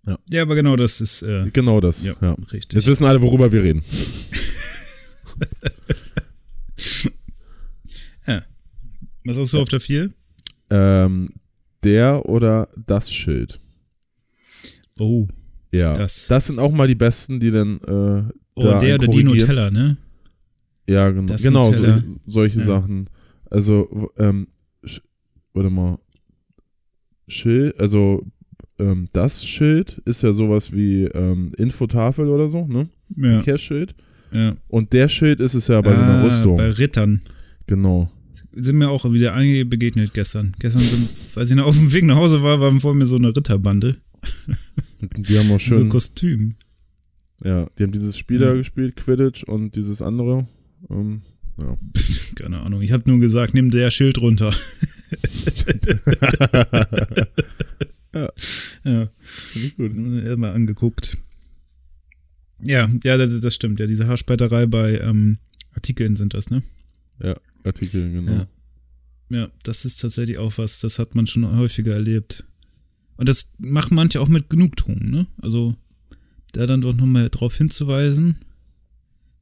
Ja, ja aber genau das ist. Äh, genau das, ja, ja. Richtig. Jetzt wissen alle, worüber wir reden. [LAUGHS] ja. Was hast du auf der 4? Ähm, der oder das Schild. Oh. Ja, das, das sind auch mal die besten, die dann. Äh, oh, da der oder die Nutella, ne? Ja, genau. Das genau, solche, solche ja. Sachen. Also, ähm, warte mal. Schild, also ähm, das Schild ist ja sowas wie ähm, Infotafel oder so, ne? Ja. Verkehrsschild. Ja. Und der Schild ist es ja bei ah, so einer ah, Rüstung. Bei Rittern. Genau. Sind mir auch wieder einige begegnet gestern. Gestern, sind, als ich noch auf dem Weg nach Hause war, war vor mir so eine Ritterbande. [LAUGHS] Die haben auch schön. So Kostüm. Ja, die haben dieses Spiel da gespielt, Quidditch und dieses andere. Ähm, ja. [LAUGHS] Keine Ahnung. Ich habe nur gesagt, nimm der Schild runter. [LAUGHS] ja. Ja. Ich gut. Mal angeguckt. Ja, ja, das, das, stimmt. Ja, diese Haarspalterei bei ähm, Artikeln sind das, ne? Ja, Artikel, genau. Ja. ja, das ist tatsächlich auch was, das hat man schon häufiger erlebt. Und das machen manche auch mit Genugtuung, ne? Also da dann doch nochmal drauf hinzuweisen,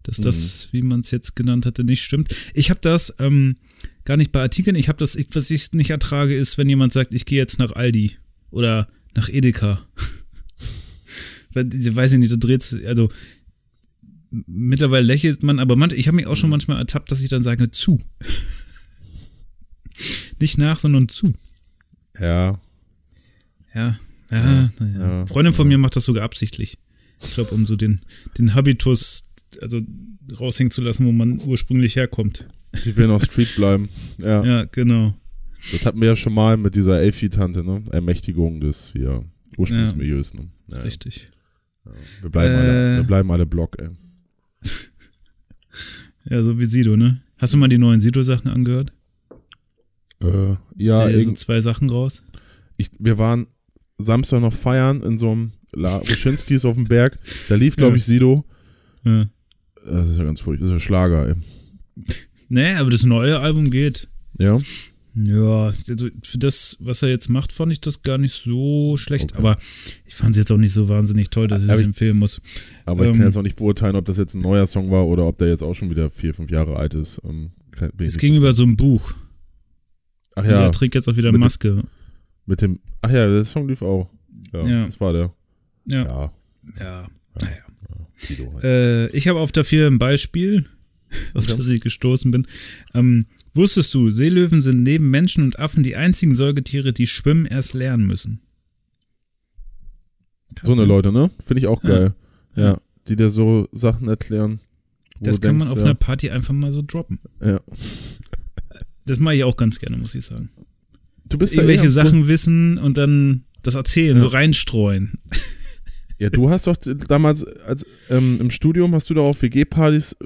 dass das, mhm. wie man es jetzt genannt hatte, nicht stimmt. Ich habe das ähm, gar nicht bei Artikeln. Ich habe das, ich, was ich nicht ertrage, ist, wenn jemand sagt, ich gehe jetzt nach Aldi oder nach Edeka. [LAUGHS] weiß ich nicht, so dreht also mittlerweile lächelt man, aber manche, ich habe mich auch schon mhm. manchmal ertappt, dass ich dann sage, zu. [LAUGHS] nicht nach, sondern zu. Ja, ja, ja, ja, ja. Freundin von mir macht das sogar absichtlich. Ich glaube, um so den, den Habitus also raushängen zu lassen, wo man ursprünglich herkommt. Die will noch Street [LAUGHS] bleiben. Ja. ja, genau. Das hatten wir ja schon mal mit dieser Elfi-Tante, ne? Ermächtigung des hier Ursprungsmilieus, ne? Ja, Richtig. Wir, bleiben äh, alle, wir bleiben alle Block, ey. [LAUGHS] ja, so wie Sido, ne? Hast du mal die neuen Sido-Sachen angehört? Äh, ja. Da so zwei Sachen raus. Ich, wir waren Samstag noch feiern in so einem La [LAUGHS] Ruschinskis auf dem Berg. Da lief, glaube ich, Sido. Ja. Das ist ja ganz furchtbar. Das ist ja Schlager, ey. Nee, aber das neue Album geht. Ja. Ja, also für das, was er jetzt macht, fand ich das gar nicht so schlecht. Okay. Aber ich fand es jetzt auch nicht so wahnsinnig toll, dass ich es empfehlen muss. Aber ähm, ich kann jetzt auch nicht beurteilen, ob das jetzt ein neuer Song war oder ob der jetzt auch schon wieder vier, fünf Jahre alt ist. Ähm, es ging über so ein Buch. Ach ja. Der trägt jetzt auch wieder Maske. Mit dem, ach ja, der Song lief auch. Ja, ja. das war der. Ja. Ja. ja. Naja. Halt. Äh, ich habe auf dafür ein Beispiel, [LAUGHS] auf das ich gestoßen bin. Ähm, wusstest du, Seelöwen sind neben Menschen und Affen die einzigen Säugetiere, die schwimmen erst lernen müssen? So eine Leute, ne? Finde ich auch geil. Ja. ja. Die dir so Sachen erklären. Das kann denkst, man auf einer Party einfach mal so droppen. Ja. Das mache ich auch ganz gerne, muss ich sagen. Du bist Irgendwelche ja eh Sachen wissen und dann das erzählen, so reinstreuen. Ja, du hast doch damals als, ähm, im Studium hast du da auf WG-Partys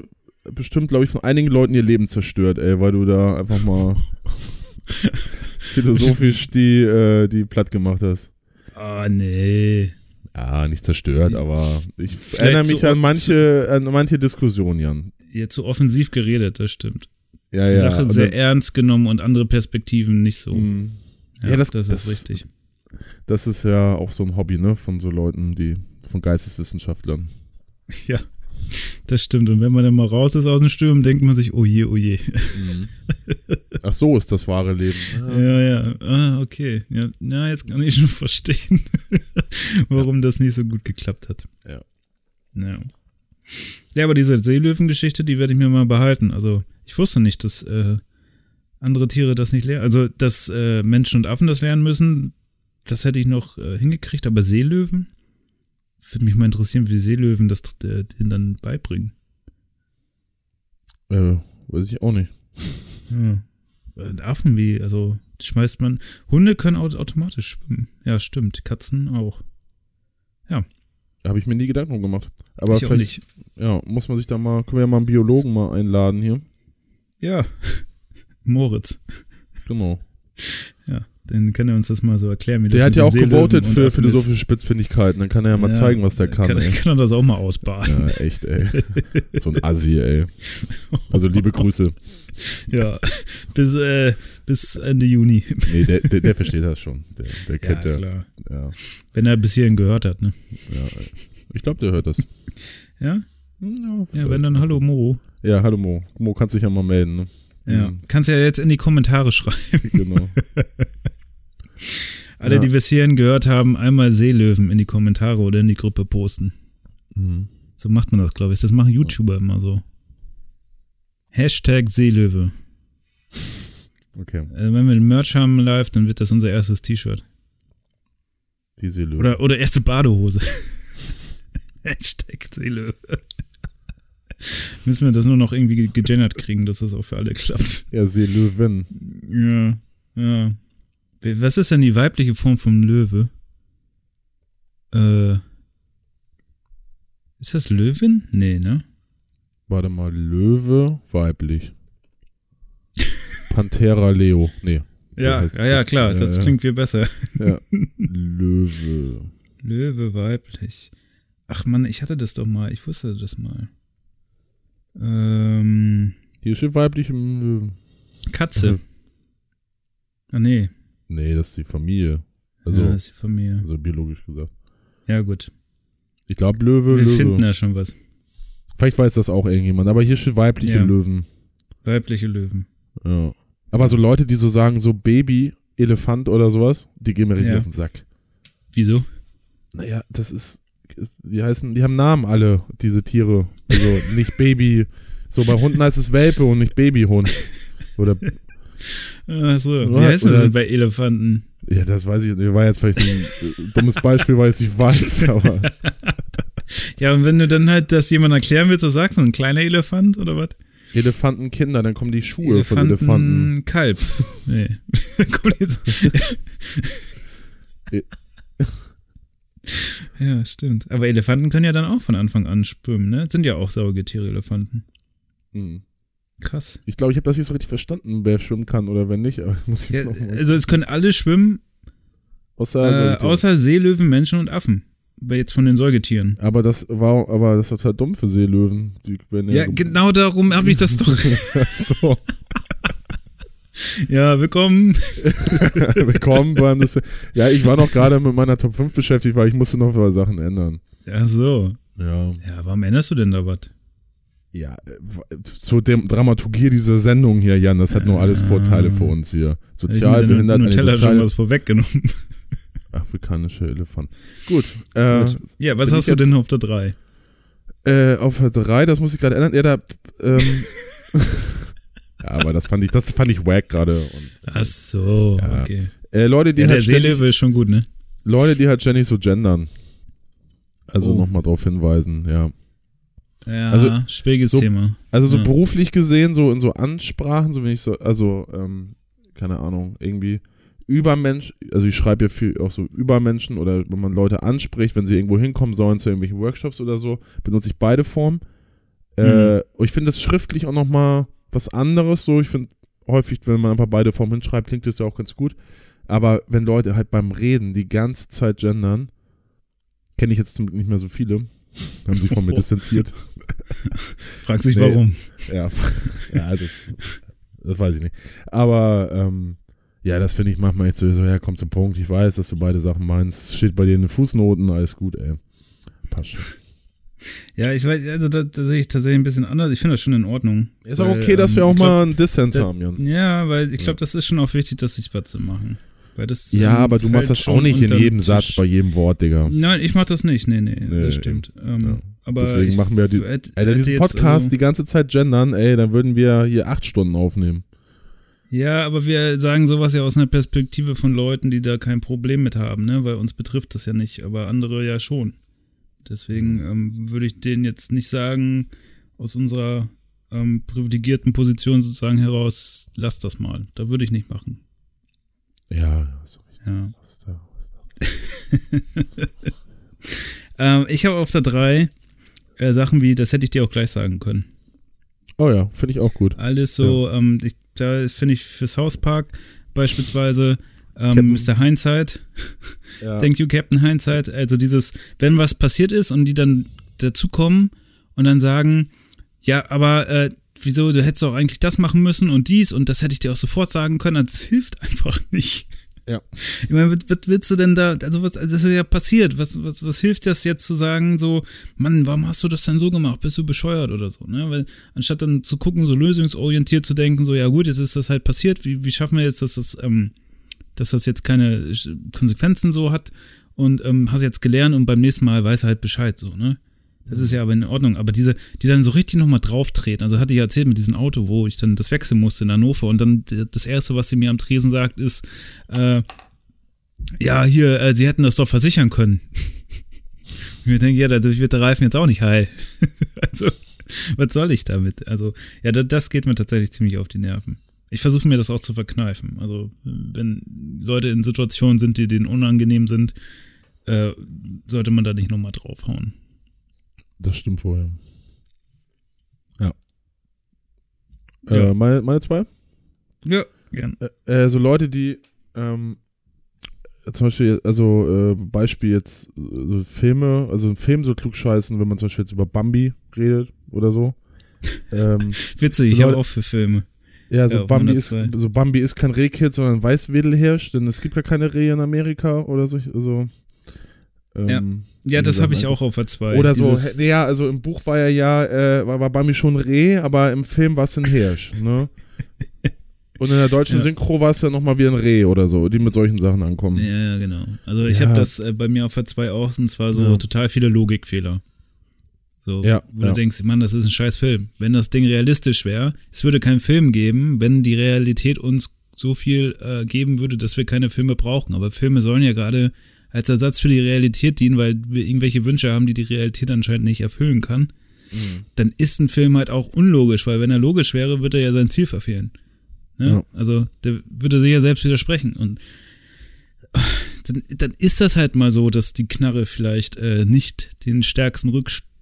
bestimmt, glaube ich, von einigen Leuten ihr Leben zerstört, ey, weil du da einfach mal [LAUGHS] philosophisch die, äh, die platt gemacht hast. Ah, oh, nee. Ja, nicht zerstört, aber ich Vielleicht erinnere mich an manche, an manche Diskussionen, Jan. Ja, zu offensiv geredet, das stimmt. Ja, die ja, Sache und sehr dann- ernst genommen und andere Perspektiven nicht so. Mhm. Ja, das- das, das- ist richtig. Das ist ja auch so ein Hobby, ne, von so Leuten, die von Geisteswissenschaftlern. [LAUGHS] Ja, das stimmt. Und wenn man dann mal raus ist aus dem Sturm, denkt man sich, oh je, oh je. Ach so ist das wahre Leben. Ja, ja. Ah, okay. Ja, na, jetzt kann ich schon [LAUGHS] verstehen, warum das nicht so gut geklappt hat. Ja. Ja. Ja, aber diese Seelöwen-Geschichte, die werde ich mir mal behalten. Also, ich wusste nicht, dass äh, andere Tiere das nicht lernen. Also, dass äh, Menschen und Affen das lernen müssen, das hätte ich noch äh, hingekriegt, aber Seelöwen? Würde mich mal interessieren, wie Seelöwen das äh, denen dann beibringen. Äh, weiß ich auch nicht. Ja. Und Affen wie, also schmeißt man. Hunde können au automatisch schwimmen. Ja, stimmt. Katzen auch. Habe ich mir nie Gedanken gemacht. Aber ich auch vielleicht, nicht. ja, muss man sich da mal, können wir ja mal einen Biologen mal einladen hier. Ja. [LAUGHS] Moritz. Genau. Ja, dann kann er uns das mal so erklären, wie das Der hat mit ja auch gewotet für philosophische Spitzfindigkeiten. Dann kann er ja mal Ja, zeigen, was der kann. Kann, ey. kann er das auch mal ausbaden. Ja, echt, ey. So ein Assi, ey. Also liebe Grüße. Ja. Bis, äh, bis Ende Juni. Nee, der, der, der versteht das schon. Der, der Ja, kennt der. klar. Ja, Wenn er bis hierhin gehört hat, ne? ja. ey. Ich glaube, der hört das. Ja? Hm, Ja, wenn dann Hallo Mo. Ja, hallo Mo. Mo kannst dich ja mal melden, ne? Ja. Kannst ja jetzt in die Kommentare [LAUGHS] schreiben. Genau. [LAUGHS] Alle, Ja. die bis hierhin gehört haben, einmal Seelöwen in die Kommentare oder in die Gruppe posten. Mhm. So macht man das, glaube ich. Das machen YouTuber immer so. Hashtag Seelöwe. Okay. Äh, wenn wir den Merch haben live, dann wird das unser erstes T-Shirt. Die Seele. Oder, oder erste Badehose. [LAUGHS] Hashtag Seelöwe. Müssen wir das nur noch irgendwie ge- gegendert kriegen, dass das auch für alle klappt. Ja, Seelöwen. Ja, ja. Wie- Was ist denn die weibliche Form vom Löwe? Äh. Ist das Löwin? Nee, ne? Warte mal, Löwe, weiblich. Panthera Leo. Nee. Ja, ja, ja, das? klar, Ja, das ja. klingt viel besser. Ja. [LAUGHS] Löwe. Löwe weiblich. Ach man, ich hatte das doch mal, ich wusste das mal. Ähm, Hier steht weiblich im Löwen. Katze. Mhm. Ah, nee. Nee, das ist die Familie. Also, ja, das ist die Familie. also biologisch gesagt. Ja, gut. Ich glaube Löwe, Wir Löwe. finden ja schon was. Vielleicht weiß das auch irgendjemand, aber hier steht weibliche Ja. Löwen. Weibliche Löwen. Ja. Aber so Leute, die so sagen, so Baby, Elefant oder sowas, die gehen mir richtig Ja. auf den Sack. Wieso? Naja, das ist, ist, die heißen, die haben Namen alle, diese Tiere. Also nicht Baby, so bei Hunden heißt es Welpe und nicht Babyhund. Oder, [LAUGHS] Ach so. Wie heißt das bei Elefanten? ja, das weiß ich, nicht. war jetzt vielleicht ein äh, dummes Beispiel, weil ich es nicht weiß, [LAUGHS] aber Ja, und wenn du dann halt das jemand erklären willst, was sagst du? Ein kleiner Elefant oder was? Elefantenkinder, dann kommen die Schuhe von Elefanten. Kalb. Nee. [LAUGHS] Kommt jetzt. Ja, stimmt. Aber Elefanten können ja dann auch von Anfang an schwimmen, ne? Sind ja auch Saugetiere, Elefanten. Hm. Krass. Ich glaube, ich habe das nicht so richtig verstanden, wer schwimmen kann oder wer nicht. Aber [LAUGHS] muss ich Ja, also es können alle schwimmen, außer, äh, Säugetiere. außer Seelöwen, Menschen und Affen. Aber jetzt von den Säugetieren. aber das war, aber das war total dumm für Seelöwen. Die Ja, ge- genau darum habe ich das doch. [LAUGHS] So. Ja, willkommen. [LAUGHS] Willkommen beim das, Ja, ich war noch gerade mit meiner Top 5 beschäftigt, weil ich musste noch ein paar Sachen ändern. Ja, so. Ja. Ja, warum änderst du denn da was? Ja, äh, zur Dem Dramaturgie dieser Sendung hier, Jan, das hat nur alles Vorteile für uns hier. Sozial behindert, eine Nutella schon sozial was vorweggenommen. afrikanische Elefant. Gut. Äh, Gut. Ja, was hast ich du denn auf der 3? Äh, auf der 3, das muss ich gerade ändern. Ja, da, ähm, [LAUGHS] ja, aber das fand ich, das fand ich wack gerade. Ach so, Ja. okay. Äh, Leute, die Ja, der halt ständig, Seelöwe ist schon gut, ne? Leute, die halt ständig so gendern. Also Oh. nochmal drauf hinweisen, ja. Ja, Also, schwieriges so- Thema. Also so Ja. beruflich gesehen, so in so Ansprachen, so wenn ich so, also, ähm, keine Ahnung, irgendwie Übermensch, also ich schreibe ja viel auch so Übermenschen oder wenn man Leute anspricht, wenn sie irgendwo hinkommen sollen zu irgendwelchen Workshops oder so, benutze ich beide Formen. Äh, und ich finde das schriftlich auch nochmal was anderes, so, ich finde häufig, wenn man einfach beide Formen hinschreibt, klingt das ja auch ganz gut. Aber wenn Leute halt beim Reden die ganze Zeit gendern, kenne ich jetzt zum Glück nicht mehr so viele, haben sich von mir Oh. [LAUGHS] distanziert. Frag sich Nee. warum. Ja, [LAUGHS] ja das das weiß ich nicht. Aber ähm, ja, das finde ich manchmal jetzt so, ja, komm zum Punkt. Ich weiß, dass du beide Sachen meinst. Steht bei dir in den Fußnoten, alles gut, ey. Passt schon. Ja, ich weiß, also da, da sehe ich tatsächlich ein bisschen anders. Ich finde das schon in Ordnung. Ist auch okay, dass wir ähm, auch glaub, mal einen Dissens haben, Jan. Ja, weil ich glaube, das ist schon auch wichtig, das sich was zu machen. Weil das Ja, ähm, aber du machst das auch schon nicht in jedem Satz, bei jedem Wort, Digga. Nein, ich mach das nicht. Nee, nee, Nee, das stimmt. Ähm, Ja. Aber Deswegen ich machen wir die, hätte- Alter, diesen Podcast also- die ganze Zeit gendern, ey, dann würden wir hier acht Stunden aufnehmen. Ja, aber wir sagen sowas ja aus einer Perspektive von Leuten, die da kein Problem mit haben, ne? Weil uns betrifft das ja nicht, aber andere ja schon. Deswegen ähm, würde ich denen jetzt nicht sagen, aus unserer ähm, privilegierten Position sozusagen heraus, lass das mal. Da würde ich nicht machen. Ja, so, Ja. was da. [LAUGHS] Ähm, ich habe auf der 3 äh, Sachen wie, das hätte ich dir auch gleich sagen können. Oh ja, finde ich auch gut. Alles so, ähm, ich, da finde ich für South Park beispielsweise ähm, Mr. Hindsight. [LAUGHS] Ja. Thank you, Captain Hindsight. Also dieses, wenn was passiert ist und die dann dazukommen und dann sagen, ja, aber äh, wieso, du hättest doch eigentlich das machen müssen und dies und das hätte ich dir auch sofort sagen können, das hilft [LAUGHS] einfach nicht. Ja. Ich meine, was, was willst du denn da, also was, also das ist ja passiert, was, was, was hilft das jetzt zu sagen, so, Mann, warum hast du das denn so gemacht, bist du bescheuert oder so, ne, weil anstatt dann zu gucken, so lösungsorientiert zu denken, so, ja gut, jetzt ist das halt passiert, wie, wie schaffen wir jetzt, dass das, ähm, dass das jetzt keine Konsequenzen so hat und ähm, hast jetzt gelernt und beim nächsten Mal weiß er halt Bescheid so, ne? Das ist ja aber in Ordnung. Aber diese, die dann so richtig nochmal drauf treten, also hatte ich ja erzählt mit diesem Auto, wo ich dann das wechseln musste in Hannover und dann das Erste, was sie mir am Tresen sagt, ist, äh, ja, hier, äh, sie hätten das doch versichern können. [LAUGHS] ich mir denke, ja, dadurch wird der Reifen jetzt auch nicht heil. [LAUGHS] also, was soll ich damit? Also, ja, da, das geht mir tatsächlich ziemlich auf die Nerven. Ich versuche mir das auch zu verkneifen. Also, wenn Leute in Situationen sind, die denen unangenehm sind, äh, sollte man da nicht nochmal draufhauen. Das stimmt vorher. Ja. Ja. Äh, meine, meine zwei? Ja, gern. Äh, äh, so Leute, die ähm, zum Beispiel, also äh, Beispiel jetzt äh, so Filme, also ein Film so klugscheißen, wenn man zum Beispiel jetzt über Bambi redet oder so. [LAUGHS] ähm, Witzig, ich So habe Leute- auch für Filme. Ja, so Ja, Bambi ist, so Bambi ist kein Rehkitz, sondern ein Weißwedelhirsch, denn es gibt ja keine Rehe in Amerika oder so. Also, ähm, Ja, das Wie habe ich auch auf der 2. Oder so, ja, also im Buch war er ja, äh, war, war Bambi schon Reh, aber im Film war es ein Hirsch, ne? [LAUGHS] Und in der deutschen Ja. Synchro war es ja nochmal wie ein Reh oder so, die mit solchen Sachen ankommen. Ja, ja, genau. Also ich Ja. habe das äh, bei mir auf der 2 auch, und zwar so Ja. total viele Logikfehler. So, Ja, wo du ja. denkst, Mann, das ist ein scheiß Film. Wenn das Ding realistisch wäre, es würde keinen Film geben, wenn die Realität uns so viel äh, geben würde, dass wir keine Filme brauchen. Aber Filme sollen ja gerade als Ersatz für die Realität dienen, weil wir irgendwelche Wünsche haben, die die Realität anscheinend nicht erfüllen kann. Mhm. Dann ist ein Film halt auch unlogisch, weil wenn er logisch wäre, würde er ja sein Ziel verfehlen. Ne? Ja. Also der würde sich ja selbst widersprechen. Und dann, dann ist das halt mal so, dass die Knarre vielleicht äh, nicht den stärksten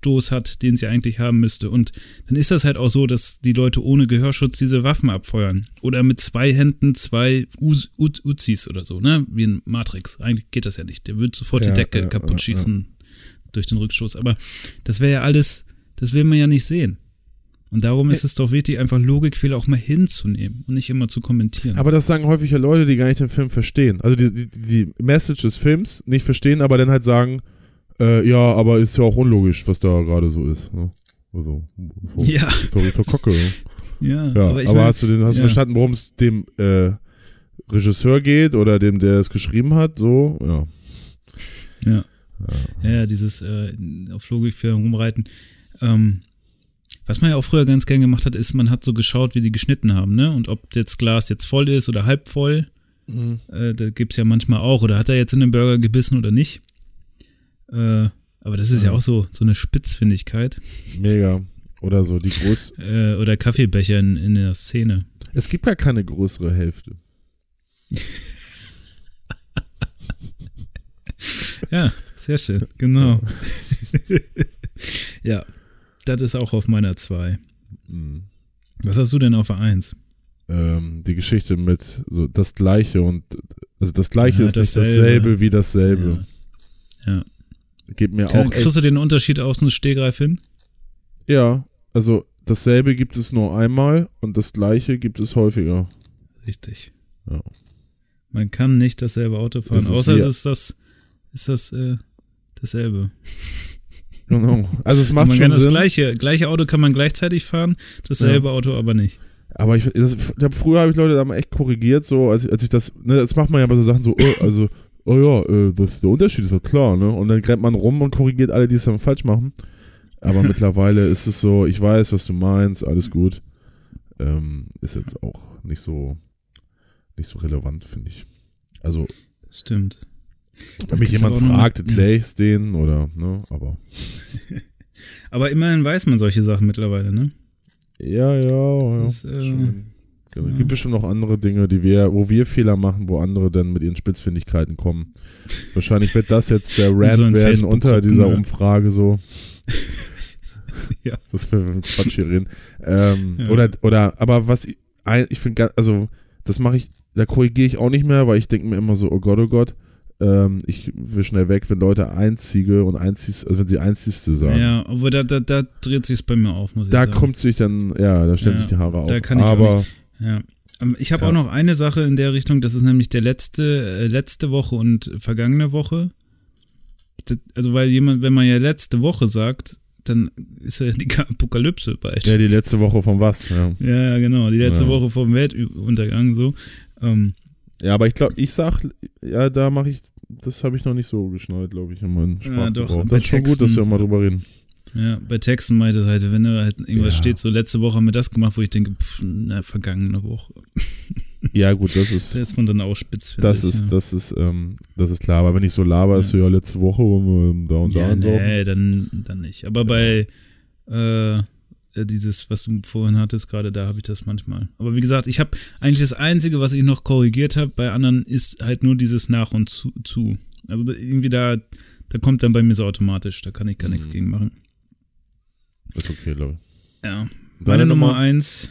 Rückstoß hat, den sie eigentlich haben müsste. Und dann ist das halt auch so, dass die Leute ohne Gehörschutz diese Waffen abfeuern. Oder mit zwei Händen zwei Uz Uz Uzis oder so, ne? Wie in Matrix. Eigentlich geht das ja nicht. Der wird sofort Ja, die Decke ja, kaputt ja, schießen durch den Rückstoß. Aber das wäre ja alles, das will man ja nicht sehen. Und darum ist es doch wichtig, einfach Logikfehler auch mal hinzunehmen und nicht immer zu kommentieren. Aber das sagen häufig ja Leute, die gar nicht den Film verstehen. Also die, die, die Message des Films nicht verstehen, aber dann halt sagen, äh, ja, aber ist ja auch unlogisch, was da gerade so ist. Ne? Also, so, ja, so, so Kocke. ne? [LAUGHS] ja, Ja, aber, ich mein- hast du, den, hast du ja. verstanden, worum es dem äh, Regisseur geht oder dem, der es geschrieben hat? So, ja. Ja. Ja, ja, dieses äh, auf Logikfehler rumreiten. Ähm, was man ja auch früher ganz gern gemacht hat, ist, man hat so geschaut, wie die geschnitten haben, ne? Und ob das Glas jetzt voll ist oder halb voll. Äh, da gibt's ja manchmal auch. Oder hat er jetzt in den Burger gebissen oder nicht? Äh, aber das ist ja Ja. auch so, so eine Spitzfindigkeit. Mega. Oder so, die groß. [LAUGHS] Äh, oder Kaffeebecher in, in der Szene. Es gibt ja keine größere Hälfte. Ja, sehr schön. Genau. ja, [LAUGHS] das ist auch auf meiner 2. Mhm. Was hast du denn auf der 1? Ähm, die Geschichte mit so das Gleiche und also das Gleiche Ja, ist nicht dasselbe. dasselbe wie dasselbe. Ja. ja. Geht mir Kann, auch echt kriegst du den Unterschied aus dem Stegreif hin? Ja, also dasselbe gibt es nur einmal und das gleiche gibt es häufiger. Richtig. Ja. Man kann nicht dasselbe Auto fahren, ist außer es ist das, ist das äh, dasselbe. [LAUGHS] Genau. Also es macht man schon kann das Sinn. gleiche, gleiche Auto kann man gleichzeitig fahren, dasselbe Auto aber nicht. Aber ich, das, ich hab, früher habe ich Leute da mal echt korrigiert, so als, ich- als ich das, ne, das macht man ja bei so Sachen so, oh, also, oh ja, äh, das, der Unterschied ist doch klar, ne? Und dann rennt man rum und korrigiert alle, die es dann falsch machen. Aber [LAUGHS] mittlerweile ist es so, ich weiß, was du meinst, alles gut. Ähm, ist jetzt auch nicht so, nicht so relevant, finde ich. Also, Stimmt. wenn mich gibt's jemand fragt, erkläre ich es denen oder, ne, aber. [LAUGHS] Aber immerhin weiß man solche Sachen mittlerweile, ne? Ja, ja, ja. Das ist, äh, schon. Genau. ja. gibt bestimmt noch andere Dinge, die wir, wo wir Fehler machen, wo andere dann mit ihren Spitzfindigkeiten kommen. Wahrscheinlich wird das jetzt der [LAUGHS] Rant so werden unter dieser ja. Umfrage so. [LAUGHS] Ja. Das wir Quatsch hier reden. Ähm, Ja. Oder, oder, aber was ich, ich finde, also, das mache ich, da korrigiere ich auch nicht mehr, weil ich denke mir immer so, oh Gott, oh Gott, ähm, ich will schnell weg, wenn Leute Einzige und Einziehste, also wenn sie Einzigste sagen. Ja, aber da, da, da dreht sich bei mir auf, muss ich Da sagen. kommt sich dann, ja, da stellen Ja, sich die Haare auf. da kann ich aber, Ja. Ähm, Ich habe Ja. auch noch eine Sache in der Richtung, das ist nämlich der letzte, äh, letzte Woche und vergangene Woche. Das, also, weil jemand, wenn man ja letzte Woche sagt, dann ist ja die Apokalypse bald. ja, die letzte Woche von was, ja. Ja, ja, genau. Die letzte Ja. Woche vor dem Weltuntergang so. Ähm, Ja, aber ich glaube, ich sag, ja, da mache ich, das habe ich noch nicht so geschnallt, glaube ich, in meinen Ja, doch, Sprachgebrauch. bei Das ist schon gut, dass wir mal drüber reden. Ja, bei Texten meinte es halt, wenn da halt irgendwas Ja. steht, so letzte Woche haben wir das gemacht, wo ich denke, pff, na, vergangene Woche. [LAUGHS] Ja, gut, das Da ist, ist man dann auch spitz, das ich, ist, ja. das ist, ähm, das ist klar. Aber wenn ich so laber, ist so, ja, letzte Woche waren wir da und da Ja, und so. nee, dann, dann nicht. Aber bei äh, dieses, was du vorhin hattest, gerade da habe ich das manchmal. Aber wie gesagt, ich habe eigentlich das Einzige, was ich noch korrigiert habe, bei anderen ist halt nur dieses nach und zu. zu. Also irgendwie da, da kommt dann bei mir so automatisch, da kann ich gar nichts Mhm. gegen machen. Ist okay, glaube ich. Ja. Meine Nummer Nummer? eins,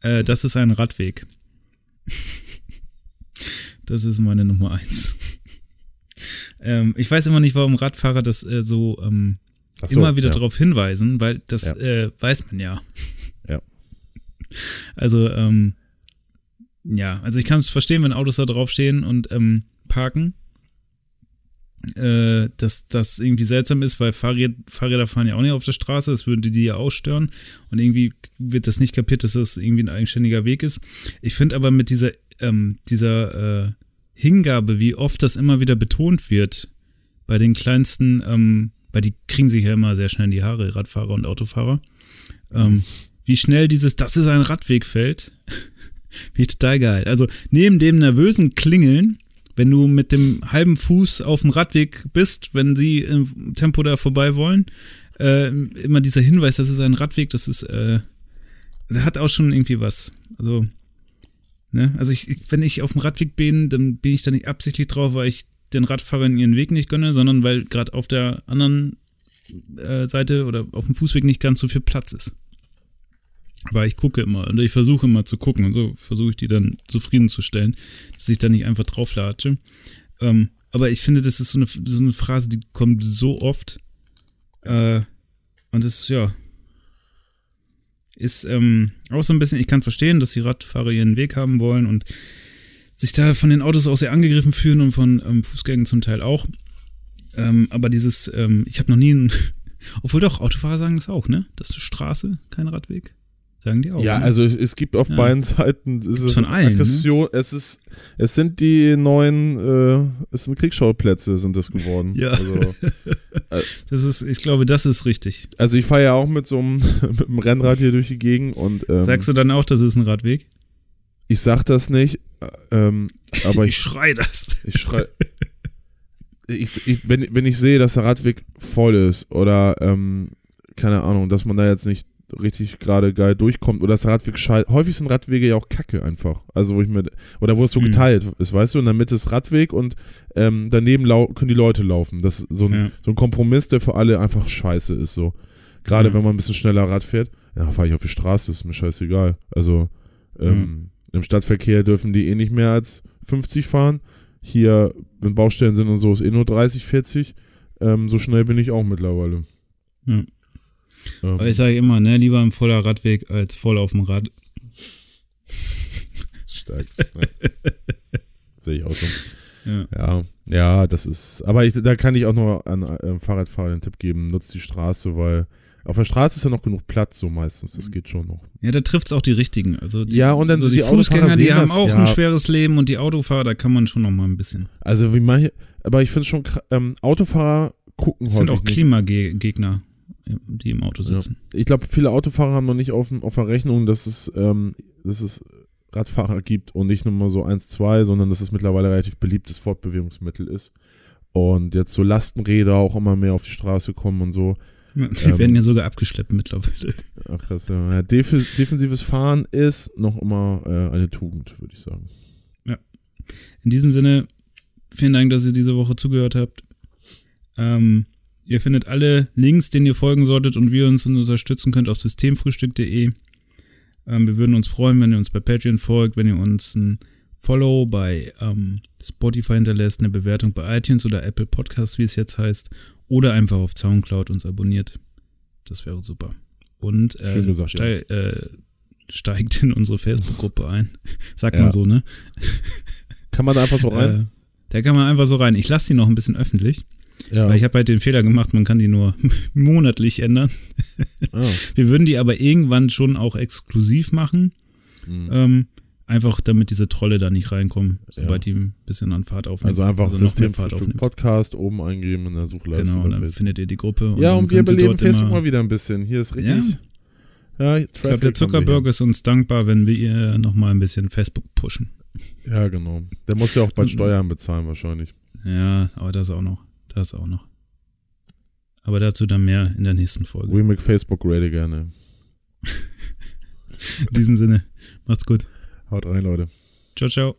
äh, das ist ein Radweg. [LAUGHS] das ist meine Nummer eins. [LAUGHS] ähm, ich weiß immer nicht, warum Radfahrer das äh, so ähm, so, immer wieder ja. darauf hinweisen, weil das Ja. äh, weiß man ja. Ja. [LAUGHS] Also, ähm, ja, also ich kann es verstehen, wenn Autos da draufstehen und ähm, parken. Äh, dass das irgendwie seltsam ist, weil Fahrräd, Fahrräder fahren ja auch nicht auf der Straße, das würde die ja auch stören und irgendwie wird das nicht kapiert, dass das irgendwie ein eigenständiger Weg ist. Ich finde aber mit dieser, ähm, dieser äh, Hingabe, wie oft das immer wieder betont wird, bei den kleinsten, ähm, weil die kriegen sich ja immer sehr schnell in die Haare, Radfahrer und Autofahrer, ähm, wie schnell dieses, das ist ein Radweg fällt, [LAUGHS] finde ich total geil. Also neben dem nervösen Klingeln, wenn du mit dem halben Fuß auf dem Radweg bist, wenn sie im Tempo da vorbei wollen, äh, immer dieser Hinweis, das ist ein Radweg, das ist, äh, hat auch schon irgendwie was. Also, ne, also ich, ich, wenn ich auf dem Radweg bin, dann bin ich da nicht absichtlich drauf, weil ich den Radfahrern ihren Weg nicht gönne, sondern weil gerade auf der anderen äh, Seite oder auf dem Fußweg nicht ganz so viel Platz ist. Aber ich gucke immer und ich versuche immer zu gucken und so versuche ich die dann zufriedenzustellen, dass ich da nicht einfach drauflatsche. Ähm, aber ich finde, das ist so eine, so eine Phrase, die kommt so oft. Äh, und das, ja, ist ähm, auch so ein bisschen, ich kann verstehen, dass die Radfahrer ihren Weg haben wollen und sich da von den Autos auch sehr angegriffen fühlen und von ähm, Fußgängern zum Teil auch. Ähm, aber dieses, ähm, ich habe noch nie einen, [LAUGHS] obwohl doch, Autofahrer sagen das auch, ne? Das ist eine Straße, kein Radweg. Sagen die auch. Ja, ne? also es gibt auf Ja. beiden Seiten es ist Von allen, ne? Aggression, es ist es sind die neuen äh, es sind Kriegsschauplätze sind das geworden. Ja. Also, [LAUGHS] Das ist, ich glaube, das ist richtig. also ich fahre ja auch mit so einem [LAUGHS] mit einem Rennrad hier durch die Gegend und ähm, Sagst du dann auch, das ist ein Radweg? ich sag das nicht, äh, ähm, [LAUGHS] aber ich ich schrei das. ich schrei ich, ich, wenn, wenn ich sehe, dass der Radweg voll ist oder ähm, keine Ahnung, dass man da jetzt nicht richtig gerade geil durchkommt oder das Radweg scheiße. Häufig sind Radwege ja auch kacke einfach. Also wo ich mir, oder wo es so Hm. geteilt ist, weißt du, in der Mitte ist Radweg und ähm, daneben können die Leute laufen. Das ist so ein, Ja. so ein Kompromiss, der für alle einfach scheiße ist so. Gerade Ja. wenn man ein bisschen schneller Rad fährt, ja, fahre ich auf die Straße, ist mir scheißegal. Also ähm, im Stadtverkehr dürfen die eh nicht mehr als 50 fahren. Hier, wenn Baustellen sind und so, ist eh nur 30, 40. Ähm, so schnell bin ich auch mittlerweile. Ähm, Aber ich sage immer, ne, lieber ein voller Radweg als voll auf dem Rad. stark. Ja. [LAUGHS] Sehe ich auch so. Ja. Ja, ja, das ist. Aber ich, da kann ich auch noch an äh, Fahrradfahrer den Tipp geben: nutzt die Straße, weil auf der Straße ist ja noch genug Platz, so meistens. Das geht schon noch. Ja, da trifft es auch die richtigen. Also die, Ja, und dann so die die Fußgänger, die haben das, auch ja. ein schweres Leben und die Autofahrer, da kann man schon noch mal ein bisschen. Also, wie manche. Aber ich finde schon, ähm, Autofahrer gucken Das sind häufig auch nicht. Klimagegner, die im Auto Ja. sitzen. Ich glaube, viele Autofahrer haben noch nicht auf, auf der Rechnung, dass es, ähm, dass es Radfahrer gibt und nicht nur mal so eins, zwei, sondern dass es mittlerweile relativ beliebtes Fortbewegungsmittel ist. Und jetzt so Lastenräder auch immer mehr auf die Straße kommen und so. Ja, Die Ähm, werden ja sogar abgeschleppt mittlerweile. Ach krass, ja. ja def defensives Fahren ist noch immer äh, eine Tugend, würde ich sagen. In diesem Sinne, vielen Dank, dass ihr diese Woche zugehört habt. Ähm, ihr findet alle Links, denen ihr folgen solltet und wie ihr uns unterstützen könnt auf systemfrühstück.de. Ähm, wir würden uns freuen, wenn ihr uns bei Patreon folgt, wenn ihr uns ein Follow bei ähm, Spotify hinterlässt, eine Bewertung bei iTunes oder Apple Podcasts, wie es jetzt heißt, oder einfach auf Soundcloud uns abonniert. Das wäre super. Und äh, Schön gesagt, stei äh, steigt in unsere Facebook-Gruppe ein. [LAUGHS] Sagt Ja. man so, ne? Kann man da einfach so rein? Äh, da kann man einfach so rein. Ich lasse die noch ein bisschen öffentlich, ja. weil ich habe halt den Fehler gemacht, man kann die nur [LAUGHS] monatlich ändern. ah. [LAUGHS] Wir würden die aber irgendwann schon auch exklusiv machen, Mhm. ähm, einfach damit diese Trolle da nicht reinkommen, sobald Ja. die ein bisschen an Fahrt aufnehmen. Also einfach mehr System Fahrt aufnehmen. Podcast oben eingeben in der Suchleiste. Genau, und dann findet ihr die Gruppe. ja, dann und wir beleben Facebook mal wieder ein bisschen. Hier ist richtig. Ja, Ich glaube, der Zuckerberg ist uns dankbar, wenn wir ihr nochmal ein bisschen Facebook pushen. Ja, genau. Der muss ja auch bald. [LAUGHS] Steuern bezahlen wahrscheinlich. Ja, aber das auch noch. Das auch noch. Aber dazu dann mehr in der nächsten Folge. We make Facebook ready gerne. [LAUGHS] In diesem Sinne, macht's gut. Haut rein, Leute. Ciao, ciao.